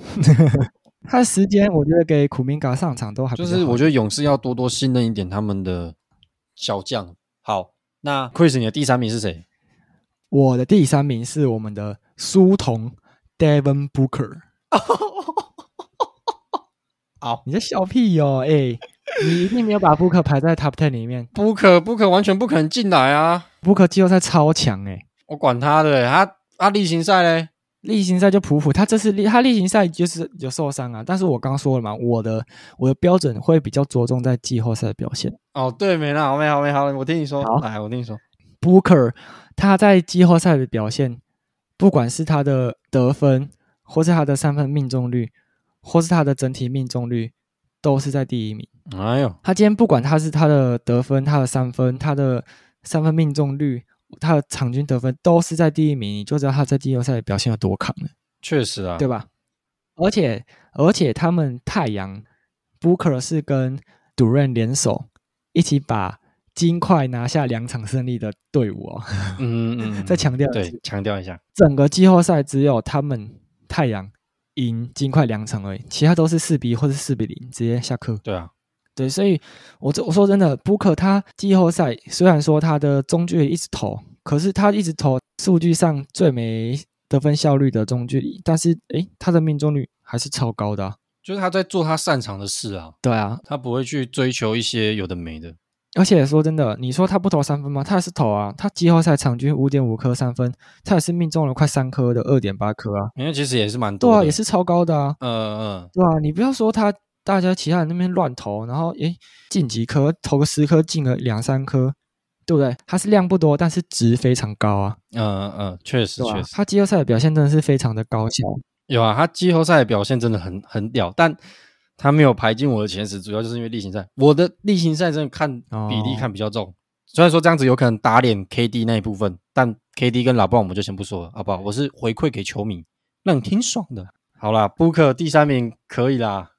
他的时间我觉得给苦明嘎上场都还比较好。就是我觉得勇士要多多信任一点他们的小将。好。那 Chris，你的第三名是谁？我的第三名是我们的书童 Devon Booker。好，你在笑屁哦？哎、欸，你一定没有把 Booker 排在 Top Ten 里面。Booker，Booker 完全不可能进来啊！Booker 季后赛超强哎、欸，我管他的，他他例行赛嘞。例行赛就普普，他这次例他例行赛就是有受伤啊。但是我刚刚说了嘛，我的我的标准会比较着重在季后赛的表现。哦，对，没了，好没好没好，我听你说，好，来，我听你说，Booker 他在季后赛的表现，不管是他的得分，或是他的三分命中率，或是他的整体命中率，都是在第一名。哎呦，他今天不管他是他的得分，他的三分，他的三分命中率。他的场均得分都是在第一名，你就知道他在季后赛表现有多扛了。确实啊，对吧？而且而且他们太阳 Booker 是跟 Durant 联手一起把金块拿下两场胜利的队伍哦。嗯嗯嗯，再强调对，强调一下，整个季后赛只有他们太阳赢金块两场而已，其他都是四比一或者四比零直接下课。对啊，对，所以我这我说真的，Booker 他季后赛虽然说他的中距离一直投，可是他一直投数据上最没得分效率的中距离，但是诶，他的命中率还是超高的啊。就是他在做他擅长的事啊，对啊，他不会去追求一些有的没的。而且说真的，你说他不投三分吗？他也是投啊，他季后赛场均五点五颗三分，他也是命中了快三颗的二点八颗啊，因为其实也是蛮多的，对啊，也是超高的啊，嗯嗯，对啊，你不要说他，大家其他人那边乱投，然后诶进几颗，投个十颗进了两三颗，对不对？它是量不多，但是值非常高啊，嗯嗯嗯，确实确实，他季后赛的表现真的是非常的高效。有啊，他季后赛的表现真的很很屌，但他没有排进我的前十，主要就是因为例行赛。我的例行赛真的看比例看比较重，哦、虽然说这样子有可能打脸 KD 那一部分，但 KD 跟老布朗我们就先不说了，好不好？我是回馈给球迷，让你挺爽的。好啦，Booker 第三名可以啦。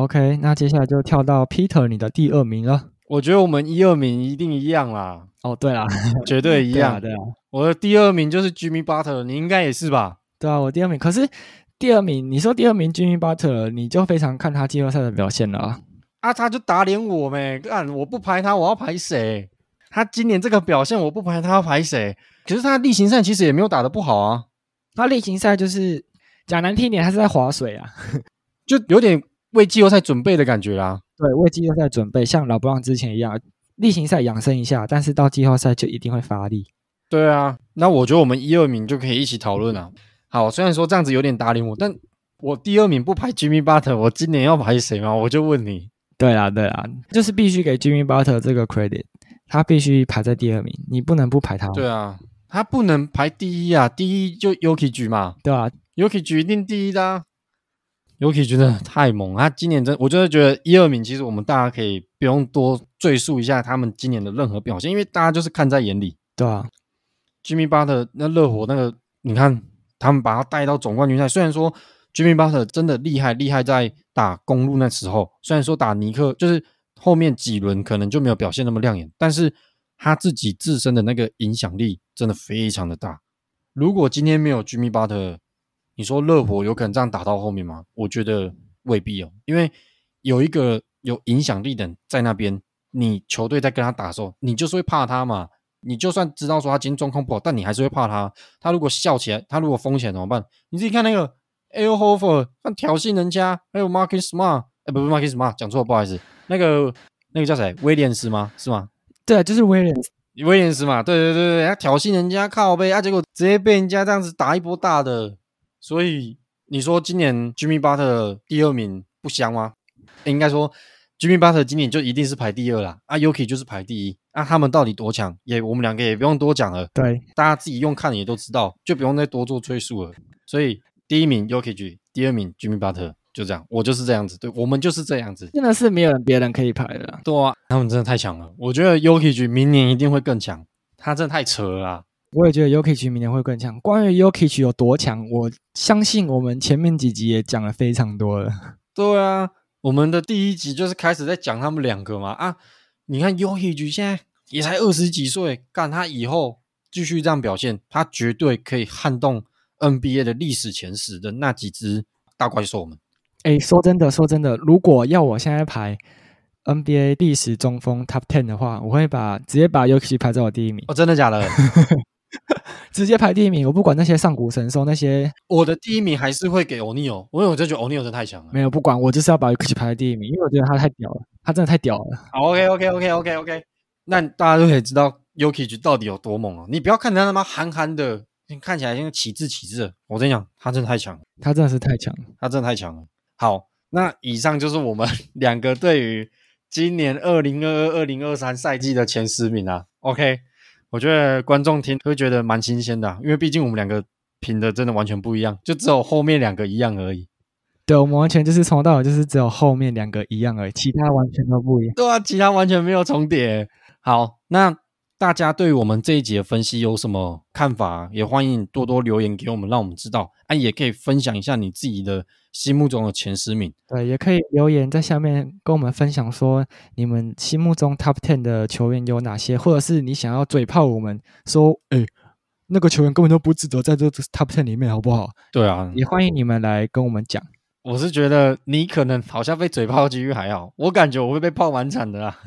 OK，那接下来就跳到 Peter 你的第二名了。我觉得我们一二名一定一样啦。哦，对啦，绝对一样。对啊，对啊，我的第二名就是 Jimmy Butler，你应该也是吧？对啊，我第二名。可是第二名，你说第二名 Jimmy Butler，你就非常看他季后赛的表现了啊？啊，他就打脸我呗！干，我不排他，我要排谁？他今年这个表现，我不排他，要排谁？可是他例行赛其实也没有打得不好啊。他例行赛就是讲难听点，他是在划水啊，就有点为季后赛准备的感觉啦。对，为季后赛准备，像老布朗之前一样，例行赛养生一下，但是到季后赛就一定会发力。对啊，那我觉得我们一二名就可以一起讨论了。好，虽然说这样子有点打脸我，但我第二名不排 Jimmy Butler，我今年要排谁吗？我就问你。对啊，对啊，就是必须给 Jimmy Butler 这个 credit，他必须排在第二名，你不能不排他。对啊，他不能排第一啊，第一就 Jokic 嘛，对啊，Jokic 一定第一的啊。Jokic 真的太猛，他今年真，我真的觉得一二名，其实我们大家可以不用多赘述一下他们今年的任何表现，因为大家就是看在眼里。对啊，Jimmy Butler 那热火那个，你看。他们把他带到总冠军赛，虽然说 Jimmy Butler 真的厉害，厉害在打公路那时候，虽然说打尼克就是后面几轮可能就没有表现那么亮眼，但是他自己自身的那个影响力真的非常的大。如果今天没有 Jimmy Butler，你说热火有可能这样打到后面吗？我觉得未必哦，因为有一个有影响力的人在那边，你球队在跟他打的时候，你就是会怕他嘛。你就算知道说他今天状况不好，但你还是会怕他。他如果笑起来，他如果疯起来怎么办？你自己看那个 Al Horford 他挑衅人家，还有 Marcus Smart，哎，不是 Marcus Smart，讲错了，不好意思。那个那个叫谁？威廉斯吗？是吗？对，就是威廉斯，威廉斯嘛。对对对对，他挑衅人家靠背啊，结果直接被人家这样子打一波大的。所以你说今年 Jimmy Butler 第二名不香吗？应该说。Jimmy Butler 今年就一定是排第二啦，啊，Yuki 就是排第一，啊，他们到底多强？也我们两个也不用多讲了，对，大家自己用看也都知道，就不用再多做赘述了。所以第一名 Yuki，第二名 Jimmy Butler，就这样，我就是这样子，对，我们就是这样子，真的是没有人别人可以排的，对啊，他们真的太强了，我觉得 Yuki 明年一定会更强，他真的太扯了啦，我也觉得 Yuki 明年会更强。关于 Yuki 有多强，我相信我们前面几集也讲了非常多了，对啊。我们的第一集就是开始在讲他们两个嘛啊，你看 Jokic 现在也才二十几岁，干他以后继续这样表现，他绝对可以撼动 NBA 的历史前十的那几只大怪兽们。哎，说真的，说真的，如果要我现在排 NBA 历史中锋 Top Ten 的话，我会把直接把 Jokic 排在我第一名。哦，真的假的？直接排第一名，我不管那些上古神兽那些，我的第一名还是会给欧尼尔，因为我就觉得欧尼尔真的太强了。没有不管，我就是要把 Jokic 排在第一名，因为我觉得他太屌了，他真的太屌了。好，OK，OK，OK，OK，OK，那大家都可以知道 Jokic 到底有多猛了。你不要看他他妈憨憨的，你看起来像启智启智。我跟你讲，他真的太强了，他真的是太强了，他真的太强了。好，那以上就是我们 两个对于今年二零二二、二零二三赛季的前十名啊。OK。我觉得观众听会觉得蛮新鲜的啊，因为毕竟我们两个评的真的完全不一样，就只有后面两个一样而已。对，我们完全就是从头到尾就是只有后面两个一样而已，其他完全都不一样。对啊，其他完全没有重叠。好，那大家对于我们这一集的分析有什么看法？也欢迎多多留言给我们，让我们知道。啊，也可以分享一下你自己的心目中的前十名。对，也可以留言在下面跟我们分享，说你们心目中 Top Ten 的球员有哪些，或者是你想要嘴炮我们说，哎，那个球员根本就不值得在这个 Top Ten 里面，好不好？对啊，也欢迎你们来跟我们讲。我是觉得你可能好像被嘴炮的几率还好，我感觉我会被泡蛮惨的啦。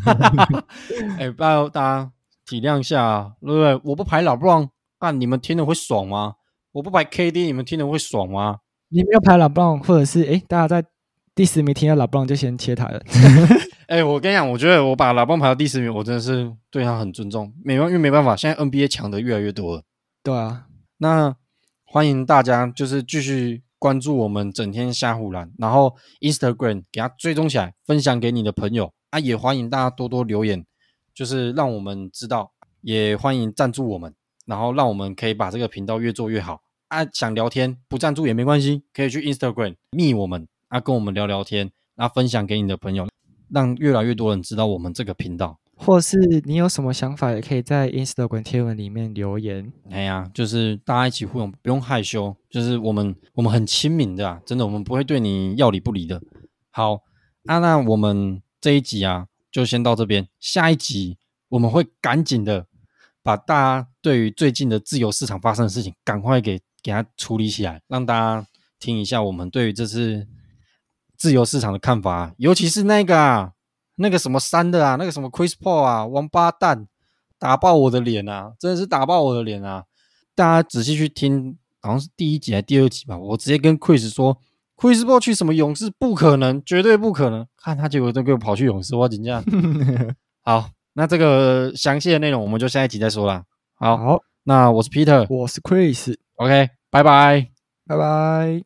哎，拜托大家体谅一下啊，对不对？我不排老布朗，那你们听了会爽吗？我不排 KD，你们听了会爽吗？你没有排老布朗，或者是哎，大家在第十名听到老布朗就先切台了。哎，我跟你讲，我觉得我把老布朗排到第十名，我真的是对他很尊重。没办，因为没办法，现在 NBA 强的越来越多了。对啊，那欢迎大家就是继续。关注我们整天瞎胡乱，然后 Instagram 给他追踪起来，分享给你的朋友啊！也欢迎大家多多留言，就是让我们知道，也欢迎赞助我们，然后让我们可以把这个频道越做越好啊！想聊天不赞助也没关系，可以去 Instagram 密我们啊，跟我们聊聊天，啊分享给你的朋友，让越来越多人知道我们这个频道。或是你有什么想法，也可以在 Instagram 贴文里面留言。哎呀，就是大家一起互动，不用害羞，就是我们我们很亲民的啊，真的，我们不会对你要理不理的。好，啊，那我们这一集啊，就先到这边，下一集我们会赶紧的把大家对于最近的自由市场发生的事情，赶快给给它处理起来，让大家听一下我们对于这次自由市场的看法，尤其是那个啊。那个什么三的啊，那个什么 Chris Paul 啊，王八蛋，打爆我的脸啊，真的是打爆我的脸啊！大家仔细去听，好像是第一集还是第二集吧，我直接跟 Chris 说，Chris Paul 去什么勇士不可能，绝对不可能。看他结果都给我跑去勇士，我紧张。好，那这个详细的内容我们就下一集再说啦。好，好，那我是 Peter，我是 Chris，OK，拜拜，拜拜。